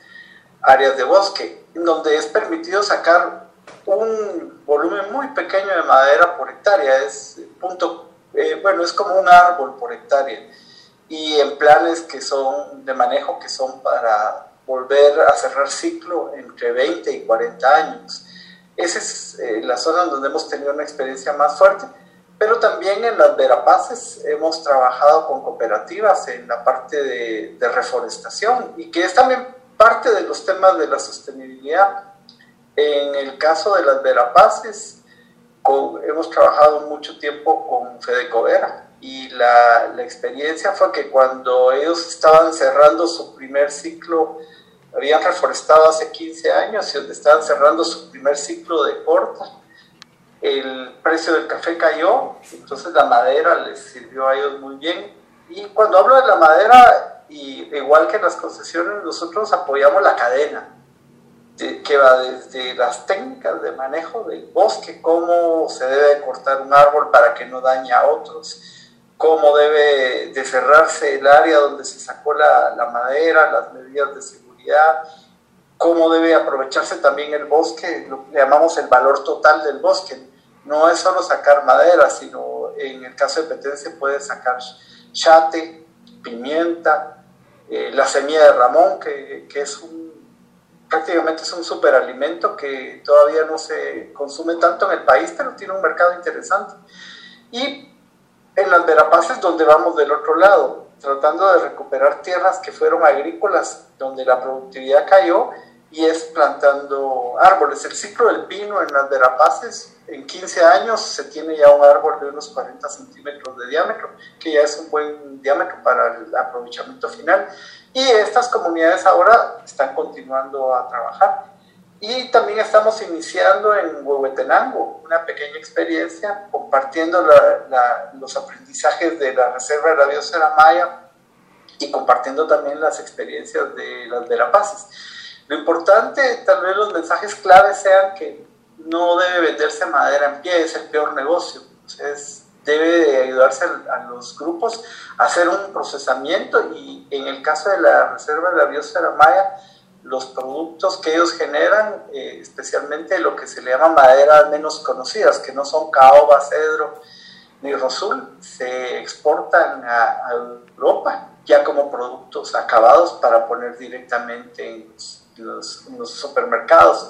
áreas de bosque, donde es permitido sacar un volumen muy pequeño de madera por hectárea, es punto, eh, bueno, es como un árbol por hectárea, y en planes que son de manejo que son para volver a cerrar ciclo entre 20 y 40 años. Esa es eh, la zona donde hemos tenido una experiencia más fuerte pero también en las Verapaces hemos trabajado con cooperativas en la parte de, reforestación y que es también parte de los temas de la sostenibilidad. En el caso de las Verapaces, hemos trabajado mucho tiempo con Fedecovera y la, la, experiencia fue que cuando ellos estaban cerrando su primer ciclo, habían reforestado hace 15 años y estaban cerrando su primer ciclo de corta, el precio del café cayó, entonces la madera les sirvió a ellos muy bien. Y cuando hablo de la madera, y igual que las concesiones, nosotros apoyamos la cadena, que va desde las técnicas de manejo del bosque, cómo se debe cortar un árbol para que no dañe a otros, cómo debe de cerrarse el área donde se sacó la, la madera, las medidas de seguridad, cómo debe aprovecharse también el bosque, lo que llamamos el valor total del bosque. No es solo sacar madera, sino en el caso de Petén se puede sacar chate, pimienta, eh, la semilla de ramón, que, que, es un, prácticamente es un superalimento que todavía no se consume tanto en el país, pero tiene un mercado interesante. Y en las Verapaces, donde vamos del otro lado, tratando de recuperar tierras que fueron agrícolas, donde la productividad cayó y es plantando árboles. El ciclo del pino en las Verapaces, en 15 años se tiene ya un árbol de unos 40 centímetros de diámetro, que ya es un buen diámetro para el aprovechamiento final. Y estas comunidades ahora están continuando a trabajar. Y también estamos iniciando en Huehuetenango una pequeña experiencia compartiendo los aprendizajes de la Reserva de la Biosfera Maya y compartiendo también las experiencias de las Verapaces. Lo importante, tal vez los mensajes claves sean que no debe venderse madera en pie, es el peor negocio. Entonces, debe de ayudarse a los grupos a hacer un procesamiento y en el caso de la Reserva de la Biosfera Maya, los productos que ellos generan, eh, especialmente lo que se le llama maderas menos conocidas, que no son caoba, cedro ni rosul, se exportan a, a Europa ya como productos acabados para poner directamente en los los, los supermercados.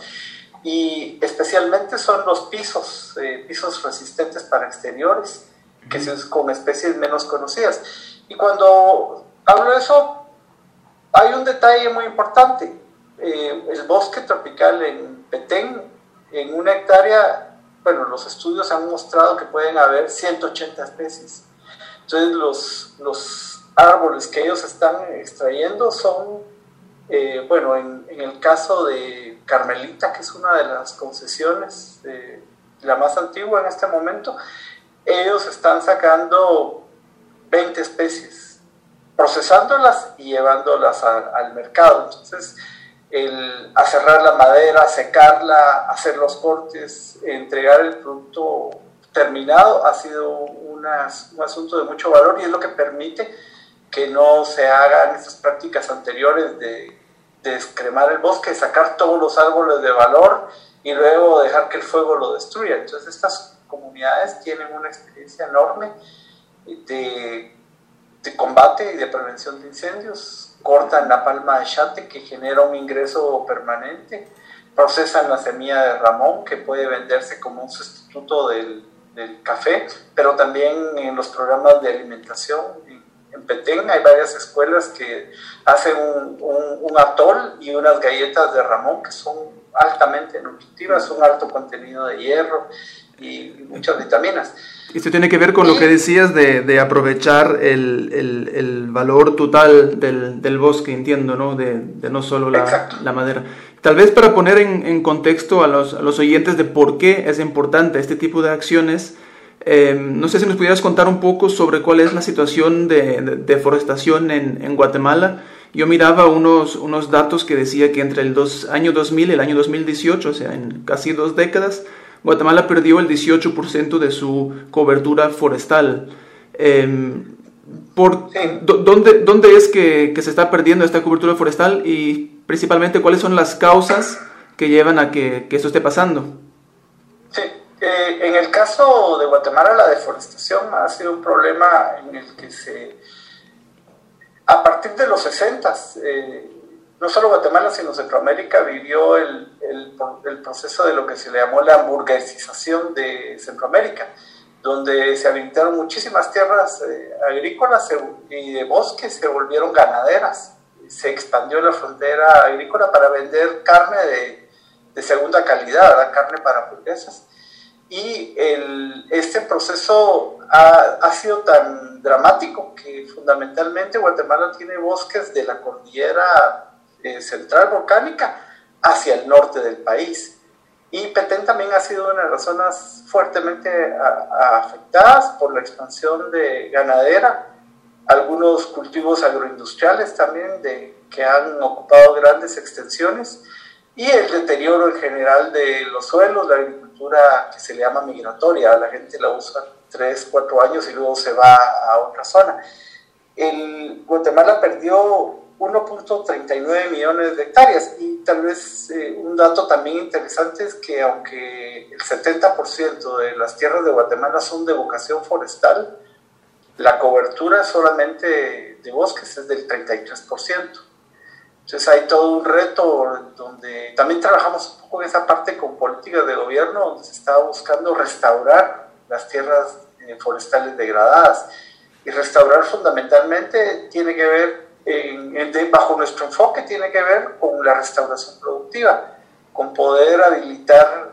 Y especialmente son los pisos, eh, pisos resistentes para exteriores, que son con especies menos conocidas. Y cuando hablo de eso, hay un detalle muy importante. Eh, el bosque tropical en Petén, en una hectárea, bueno, los estudios han mostrado que pueden haber 180 especies. Entonces los, los árboles que ellos están extrayendo son eh, bueno, en, el caso de Carmelita, que es una de las concesiones, la más antigua en este momento, ellos están sacando 20 especies, procesándolas y llevándolas al mercado. Entonces, el aserrar la madera, secarla, hacer los cortes, entregar el producto terminado ha sido un asunto de mucho valor y es lo que permite que no se hagan estas prácticas anteriores de descremar el bosque, sacar todos los árboles de valor y luego dejar que el fuego lo destruya. Entonces estas comunidades tienen una experiencia enorme de, de combate y de prevención de incendios, cortan la palma de chate que genera un ingreso permanente, procesan la semilla de ramón que puede venderse como un sustituto del, del café, pero también en los programas de alimentación, en Petén hay varias escuelas que hacen un, un, atol y unas galletas de Ramón que son altamente nutritivas, un alto contenido de hierro y muchas vitaminas. Esto tiene que ver con lo que decías de, de aprovechar el, el, el, valor total del, del, bosque, entiendo, ¿no? De, de no solo la, la, madera. Tal vez para poner en, en contexto a los, a los oyentes de por qué es importante este tipo de acciones, Em, no sé si nos pudieras contar un poco sobre cuál es la situación de, deforestación en, en, Guatemala. Yo miraba unos, unos datos que decía que entre el dos, año 2000 y el año 2018, o sea, en casi dos décadas, Guatemala perdió el 18% de su cobertura forestal. Eh, por, ¿dónde, ¿Dónde es que, que, se está perdiendo esta cobertura forestal y principalmente cuáles son las causas que llevan a que, que esto esté pasando? Eh, en el caso de Guatemala, la deforestación ha sido un problema en el que se, a partir de los 60, eh, no solo Guatemala, sino Centroamérica vivió el, proceso de lo que se le llamó la hamburguesización de Centroamérica, donde se habilitaron muchísimas tierras eh, agrícolas y de bosques, se volvieron ganaderas. Se expandió la frontera agrícola para vender carne de, de segunda calidad, carne para hamburguesas. Y el, este proceso ha, ha, sido tan dramático que fundamentalmente Guatemala tiene bosques de la cordillera eh, central volcánica hacia el norte del país. Y Petén también ha sido una de las zonas fuertemente afectadas por la expansión de ganadera, algunos cultivos agroindustriales también de, que han ocupado grandes extensiones y el deterioro en general de los suelos, la agricultura que se le llama migratoria, la gente la usa tres, cuatro años y luego se va a otra zona. El, Guatemala perdió 1.39 millones de hectáreas. Y tal vez eh, un dato también interesante es que aunque el 70% de las tierras de Guatemala son de vocación forestal, la cobertura solamente de bosques es del 33%. Entonces hay todo un reto donde también trabajamos un poco en esa parte con políticas de gobierno, donde se está buscando restaurar las tierras eh, forestales degradadas. Y restaurar fundamentalmente tiene que ver bajo nuestro enfoque tiene que ver con la restauración productiva, con poder habilitar.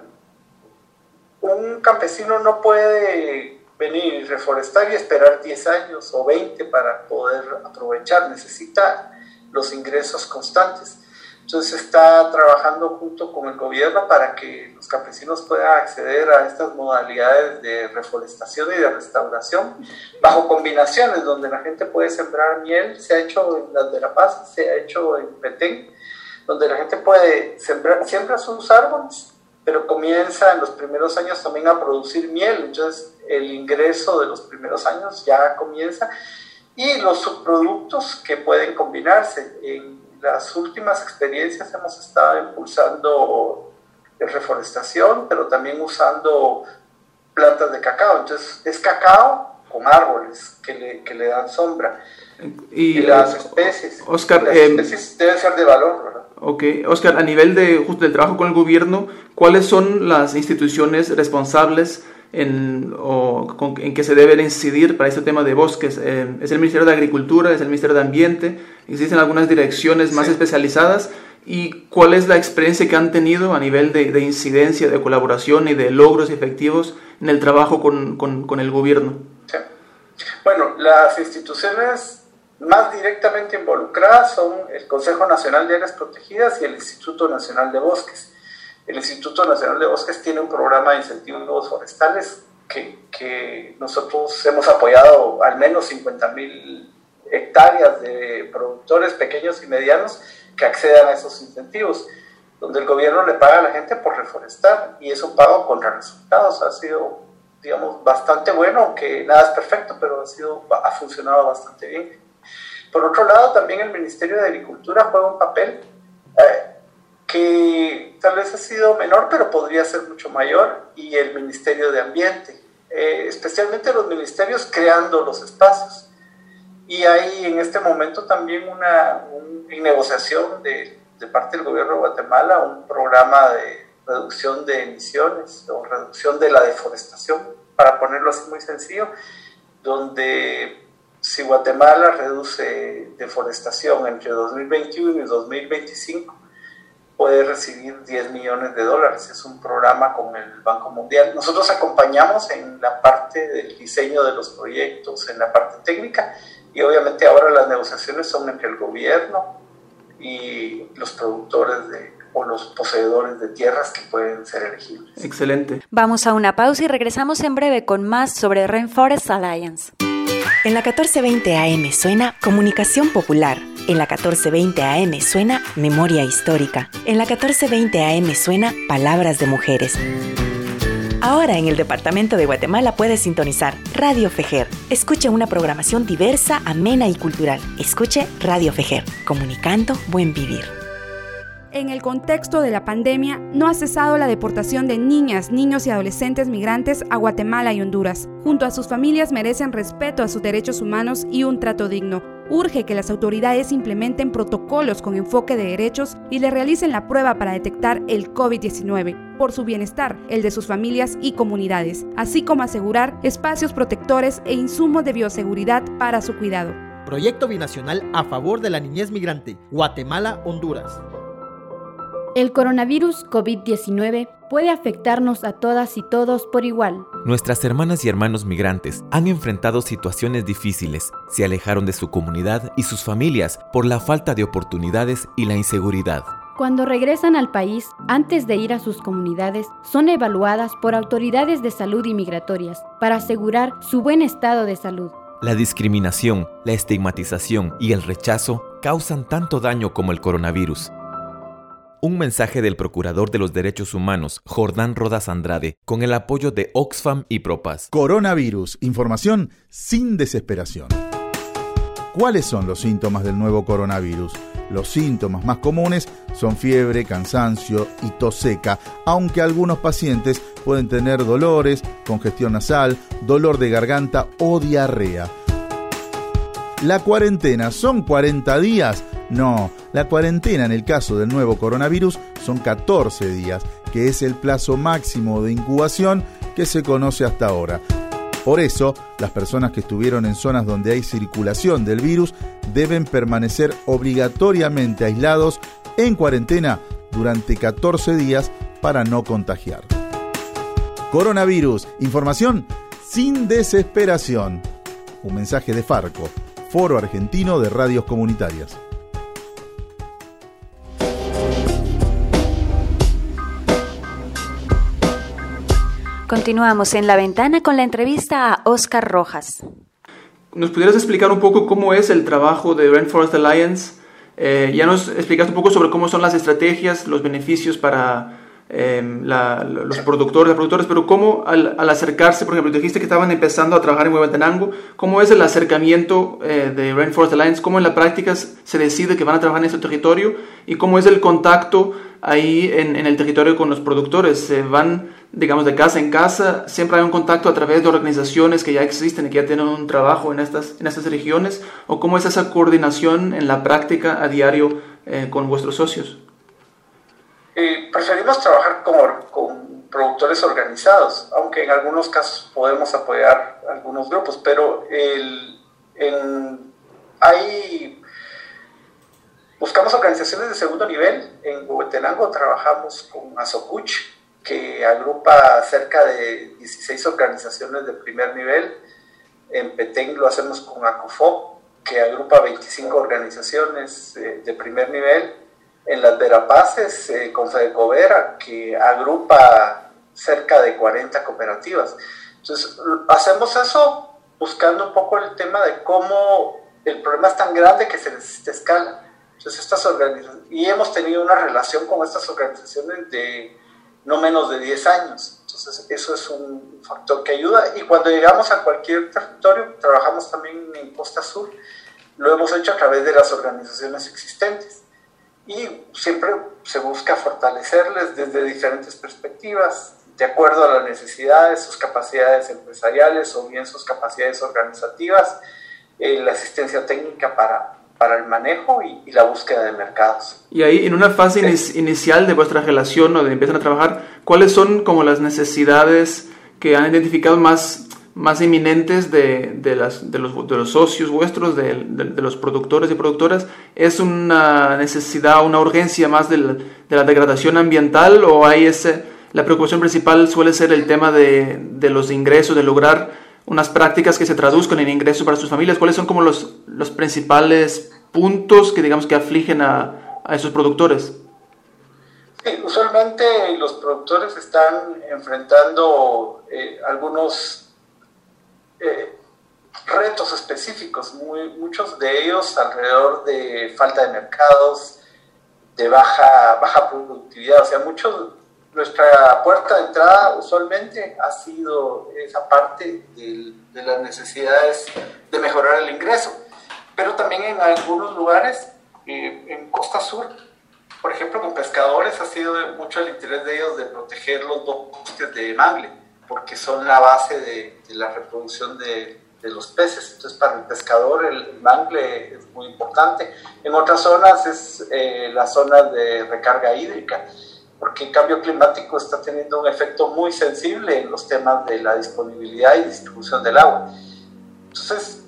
Un campesino no puede venir y reforestar y esperar 10 años o 20 para poder aprovechar, necesita los ingresos constantes. Entonces está trabajando junto con el gobierno para que los campesinos puedan acceder a estas modalidades de reforestación y de restauración bajo combinaciones donde la gente puede sembrar miel, se ha hecho en las de La Paz, se ha hecho en Petén, donde la gente puede sembrar, siembra sus árboles, pero comienza en los primeros años también a producir miel, entonces el ingreso de los primeros años ya comienza y los subproductos que pueden combinarse en las últimas experiencias hemos estado impulsando reforestación, pero también usando plantas de cacao. Entonces, es cacao con árboles que le, que le dan sombra. Y, las especies, Oscar, las em, especies deben ser de valor, ¿verdad? Ok, Oscar, a nivel de justo del trabajo con el gobierno, ¿cuáles son las instituciones responsables en, o en que se debe incidir para este tema de bosques. Eh, es el Ministerio de Agricultura, es el Ministerio de Ambiente, existen algunas direcciones más especializadas y cuál es la experiencia que han tenido a nivel de, de, incidencia, de colaboración y de logros efectivos en el trabajo con, con, con el gobierno. Sí. Bueno, las instituciones más directamente involucradas son el Consejo Nacional de Áreas Protegidas y el Instituto Nacional de Bosques. El Instituto Nacional de Bosques tiene un programa de incentivos forestales que, que nosotros hemos apoyado al menos 50 mil hectáreas de productores pequeños y medianos que accedan a esos incentivos, donde el gobierno le paga a la gente por reforestar y es un pago contra resultados. Ha sido, digamos, bastante bueno, aunque nada es perfecto, pero ha, sido, ha funcionado bastante bien. Por otro lado, también el Ministerio de Agricultura juega un papel eh, que tal vez ha sido menor, pero podría ser mucho mayor, y el Ministerio de Ambiente, eh, especialmente los ministerios creando los espacios. Y hay en este momento también una, negociación de, de, parte del gobierno de Guatemala, un programa de reducción de emisiones o reducción de la deforestación, para ponerlo así muy sencillo, donde si Guatemala reduce deforestación entre 2021 y 2025, puede recibir 10 millones de dólares. Es un programa con el Banco Mundial. Nosotros acompañamos en la parte del diseño de los proyectos, en la parte técnica, y obviamente ahora las negociaciones son entre el gobierno y los productores de, o los poseedores de tierras que pueden ser elegibles. Excelente. Vamos a una pausa y regresamos en breve con más sobre Rainforest Alliance. En la 1420 AM suena Comunicación Popular. En la 1420 AM suena Memoria Histórica. En la 1420 AM suena Palabras de Mujeres. Ahora en el Departamento de Guatemala puedes sintonizar Radio Fejer. Escuche una programación diversa, amena y cultural. Escuche Radio Fejer, comunicando buen vivir. En el contexto de la pandemia, no ha cesado la deportación de niñas, niños y adolescentes migrantes a Guatemala y Honduras. Junto a sus familias merecen respeto a sus derechos humanos y un trato digno. urge que las autoridades implementen protocolos con enfoque de derechos y le realicen la prueba para detectar el COVID-19 por su bienestar, el de sus familias y comunidades, así como asegurar espacios protectores e insumos de bioseguridad para su cuidado. Proyecto Binacional a favor de la niñez migrante, Guatemala, Honduras. El coronavirus COVID-19 puede afectarnos a todas y todos por igual. Nuestras hermanas y hermanos migrantes han enfrentado situaciones difíciles, se alejaron de su comunidad y sus familias por la falta de oportunidades y la inseguridad. Cuando regresan al país, antes de ir a sus comunidades, son evaluadas por autoridades de salud y migratorias para asegurar su buen estado de salud. La discriminación, la estigmatización y el rechazo causan tanto daño como el coronavirus. Un mensaje del Procurador de los Derechos Humanos, Jordán Rodas Andrade, con el apoyo de Oxfam y Propas. Coronavirus, información sin desesperación. ¿Cuáles son los síntomas del nuevo coronavirus? Los síntomas más comunes son fiebre, cansancio y tos seca, aunque algunos pacientes pueden tener dolores, congestión nasal, dolor de garganta o diarrea. ¿La cuarentena son 40 días? No, la cuarentena en el caso del nuevo coronavirus son 14 días, que es el plazo máximo de incubación que se conoce hasta ahora. Por eso, las personas que estuvieron en zonas donde hay circulación del virus deben permanecer obligatoriamente aislados en cuarentena durante 14 días para no contagiar. Coronavirus, información sin desesperación. Un mensaje de Farco, Foro Argentino de Radios Comunitarias. Continuamos en la ventana con la entrevista a Oscar Rojas. ¿Nos pudieras explicar un poco cómo es el trabajo de Rainforest Alliance? Eh, ya nos explicaste un poco sobre cómo son las estrategias, los beneficios para eh, la, los productores, los productores, pero cómo al, al, acercarse, por ejemplo, dijiste que estaban empezando a trabajar en Huehuetenango, ¿cómo es el acercamiento eh, de Rainforest Alliance? ¿Cómo en la práctica se decide que van a trabajar en ese territorio? ¿Y cómo es el contacto ahí en, en el territorio con los productores? ¿Se van digamos, de casa en casa, siempre hay un contacto a través de organizaciones que ya existen y que ya tienen un trabajo en estas, en estas regiones, o cómo es esa coordinación en la práctica a diario eh, con vuestros socios? Eh, preferimos trabajar con, con, productores organizados, aunque en algunos casos podemos apoyar algunos grupos, pero el, en, hay, buscamos organizaciones de segundo nivel. En Huehuetenango trabajamos con Azocuch, que agrupa cerca de 16 organizaciones de primer nivel. En Petén lo hacemos con ACOFOP, que agrupa 25 organizaciones eh, de primer nivel. En las Verapaces, eh, con Fedecovera, que agrupa cerca de 40 cooperativas. Entonces, hacemos eso buscando un poco el tema de cómo el problema es tan grande que se necesita escala. Entonces, estas organizaciones, y hemos tenido una relación con estas organizaciones de no menos de 10 años. Entonces, eso es un factor que ayuda. Y cuando llegamos a cualquier territorio, trabajamos también en Costa Sur, lo hemos hecho a través de las organizaciones existentes. Y siempre se busca fortalecerles desde diferentes perspectivas, de acuerdo a las necesidades, sus capacidades empresariales o bien sus capacidades organizativas, eh, la asistencia técnica para, para el manejo y, y, la búsqueda de mercados. Y ahí, en una fase sí. inicial de vuestra relación, donde empiezan a trabajar, ¿cuáles son como las necesidades que han identificado más, más inminentes de, de, las, de, los, de los socios vuestros, de, de, de, los productores y productoras? ¿Es una necesidad, una urgencia más de la, de la degradación ambiental o hay ese, la preocupación principal suele ser el tema de, de los ingresos, de lograr unas prácticas que se traduzcan en ingresos para sus familias? ¿Cuáles son como los, los principales puntos que digamos que afligen a, a esos productores? Sí, usualmente los productores están enfrentando eh, algunos eh, retos específicos, muchos de ellos alrededor de falta de mercados, de baja, baja productividad, o sea, muchos nuestra puerta de entrada usualmente ha sido esa parte de, de, las necesidades de mejorar el ingreso, pero también en algunos lugares, eh, en Costa Sur, por ejemplo, con pescadores ha sido mucho el interés de ellos de proteger los bosques de mangle, porque son la base de, de la reproducción de, de los peces. Entonces, para el pescador el mangle es muy importante. En otras zonas es eh, la zona de recarga hídrica, porque el cambio climático está teniendo un efecto muy sensible en los temas de la disponibilidad y distribución del agua. Entonces,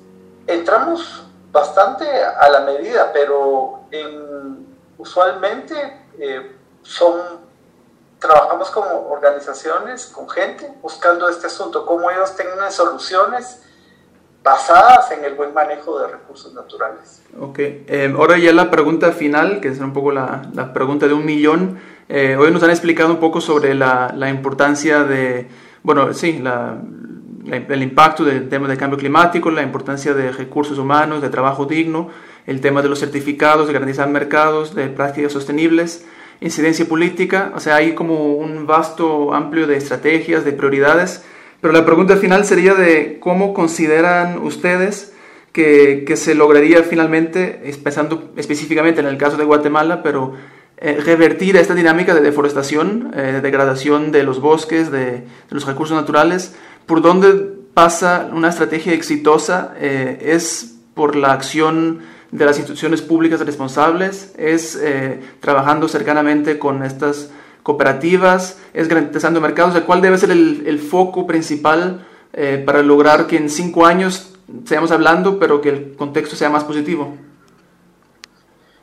entramos bastante a la medida, pero en, usualmente eh, son trabajamos como organizaciones, con gente, buscando este asunto, cómo ellos tengan soluciones basadas en el buen manejo de recursos naturales. Ok, eh, ahora ya la pregunta final, que es un poco la, la pregunta de un millón. Eh, hoy nos han explicado un poco sobre la, importancia de, bueno, sí, el impacto del tema del cambio climático, la importancia de recursos humanos, de trabajo digno, el tema de los certificados, de garantizar mercados, de prácticas sostenibles, incidencia política, o sea, hay como un vasto, amplio de estrategias, de prioridades pero la pregunta final sería de cómo consideran ustedes que, que se lograría finalmente, pensando específicamente en el caso de Guatemala, pero eh, revertir esta dinámica de deforestación, eh, de degradación de los bosques, de, los recursos naturales, por dónde pasa una estrategia exitosa, eh, es por la acción de las instituciones públicas responsables, es trabajando cercanamente con estas cooperativas, es garantizando mercados, de cuál debe ser el, foco principal eh, para lograr que en cinco años sigamos hablando, pero que el contexto sea más positivo.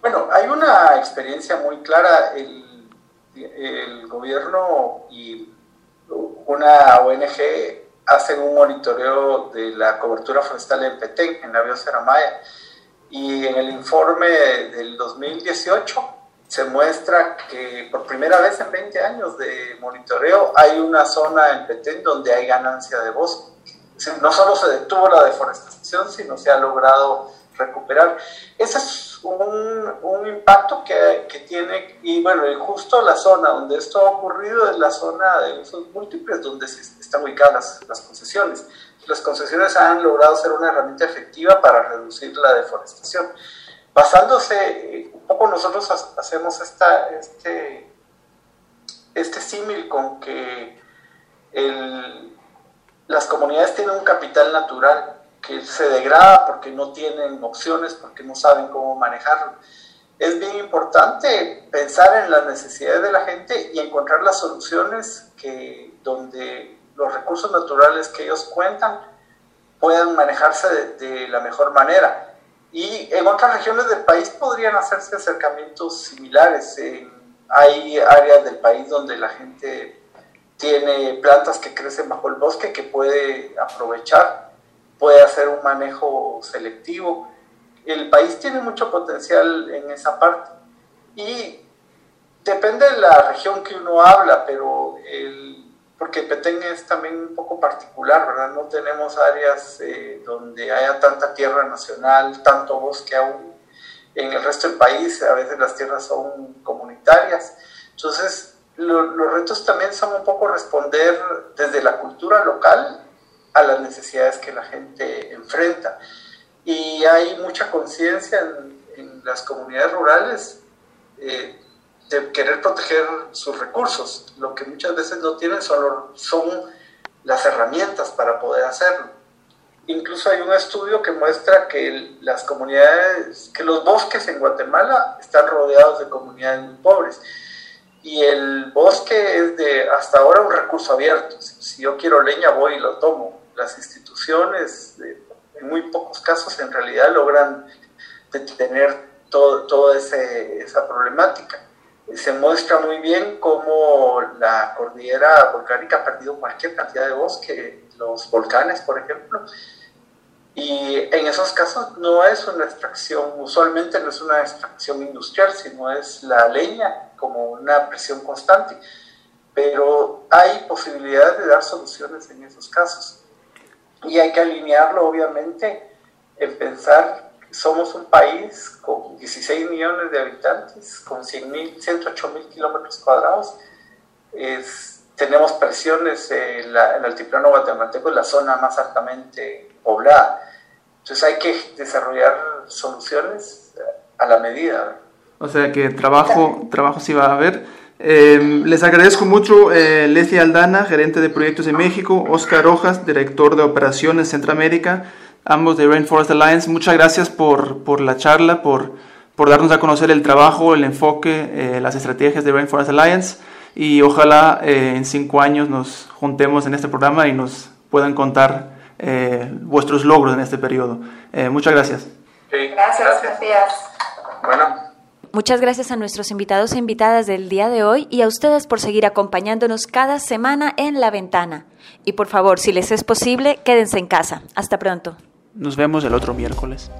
Bueno, hay una experiencia muy clara. El, el gobierno y una ONG hacen un monitoreo de la cobertura forestal en Petén, en la biosfera maya. Y en el informe del 2018 se muestra que por primera vez en 20 años de monitoreo hay una zona en Petén donde hay ganancia de bosque. No solo se detuvo la deforestación, sino se ha logrado recuperar. Ese es un, impacto que, que, tiene, y bueno, justo la zona donde esto ha ocurrido es la zona de usos múltiples, donde se están ubicadas las, concesiones. Las concesiones han logrado ser una herramienta efectiva para reducir la deforestación basándose, un poco nosotros hacemos esta, este, este símil con que el, las comunidades tienen un capital natural que se degrada porque no tienen opciones, porque no saben cómo manejarlo. Es bien importante pensar en las necesidades de la gente y encontrar las soluciones que donde los recursos naturales que ellos cuentan puedan manejarse de, de la mejor manera y en otras regiones del país podrían hacerse acercamientos similares. hay áreas del país donde la gente tiene plantas que crecen bajo el bosque que puede aprovechar, puede hacer un manejo selectivo. El país tiene mucho potencial en esa parte. Y depende de la región que uno habla, pero el porque Petén es también un poco particular, ¿verdad? No tenemos áreas eh, donde haya tanta tierra nacional, tanto bosque aún. En el resto del país a veces las tierras son comunitarias. Entonces, lo, los retos también son un poco responder desde la cultura local a las necesidades que la gente enfrenta. Y hay mucha conciencia en, las comunidades rurales eh, de querer proteger sus recursos. Lo que muchas veces no tienen son, son las herramientas para poder hacerlo. Incluso hay un estudio que muestra que las comunidades, que los bosques en Guatemala están rodeados de comunidades muy pobres. Y el bosque es de hasta ahora un recurso abierto. Si yo quiero leña, voy y lo tomo. Las instituciones, en muy pocos casos, en realidad logran detener todo, toda esa problemática se muestra muy bien cómo la cordillera volcánica ha perdido cualquier cantidad de bosque, los volcanes, por ejemplo. Y en esos casos no es una extracción, usualmente no es una extracción industrial, sino es la leña como una presión constante. Pero hay posibilidades de dar soluciones en esos casos. Y hay que alinearlo, obviamente, en pensar somos un país con 16 millones de habitantes, con 100 108 mil kilómetros cuadrados. Es, tenemos presiones, en el altiplano guatemalteco es la zona más altamente poblada. Entonces hay que desarrollar soluciones a la medida. O sea que trabajo, trabajo sí va a haber. Eh, les agradezco mucho eh, Leslie Aldana, gerente de proyectos de México, Oscar Rojas, director de operaciones Centroamérica, ambos de Rainforest Alliance. Muchas gracias por, por la charla, por, por darnos a conocer el trabajo, el enfoque, eh, las estrategias de Rainforest Alliance y ojalá eh, en cinco años nos juntemos en este programa y nos puedan contar eh, vuestros logros en este periodo. muchas gracias. gracias, gracias. Bueno. Muchas gracias a nuestros invitados e invitadas del día de hoy y a ustedes por seguir acompañándonos cada semana en La Ventana. Y por favor, si les es posible, quédense en casa. Hasta pronto. Nos vemos el otro miércoles.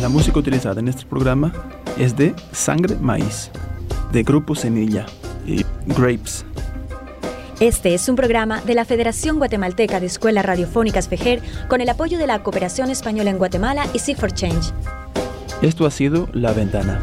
La música utilizada en este programa es de Sangre Maíz, de Grupo Semilla y Grapes. Este es un programa de la Federación Guatemalteca de Escuelas Radiofónicas FEJER con el apoyo de la Cooperación Española en Guatemala y Seek for Change. Esto ha sido La Ventana.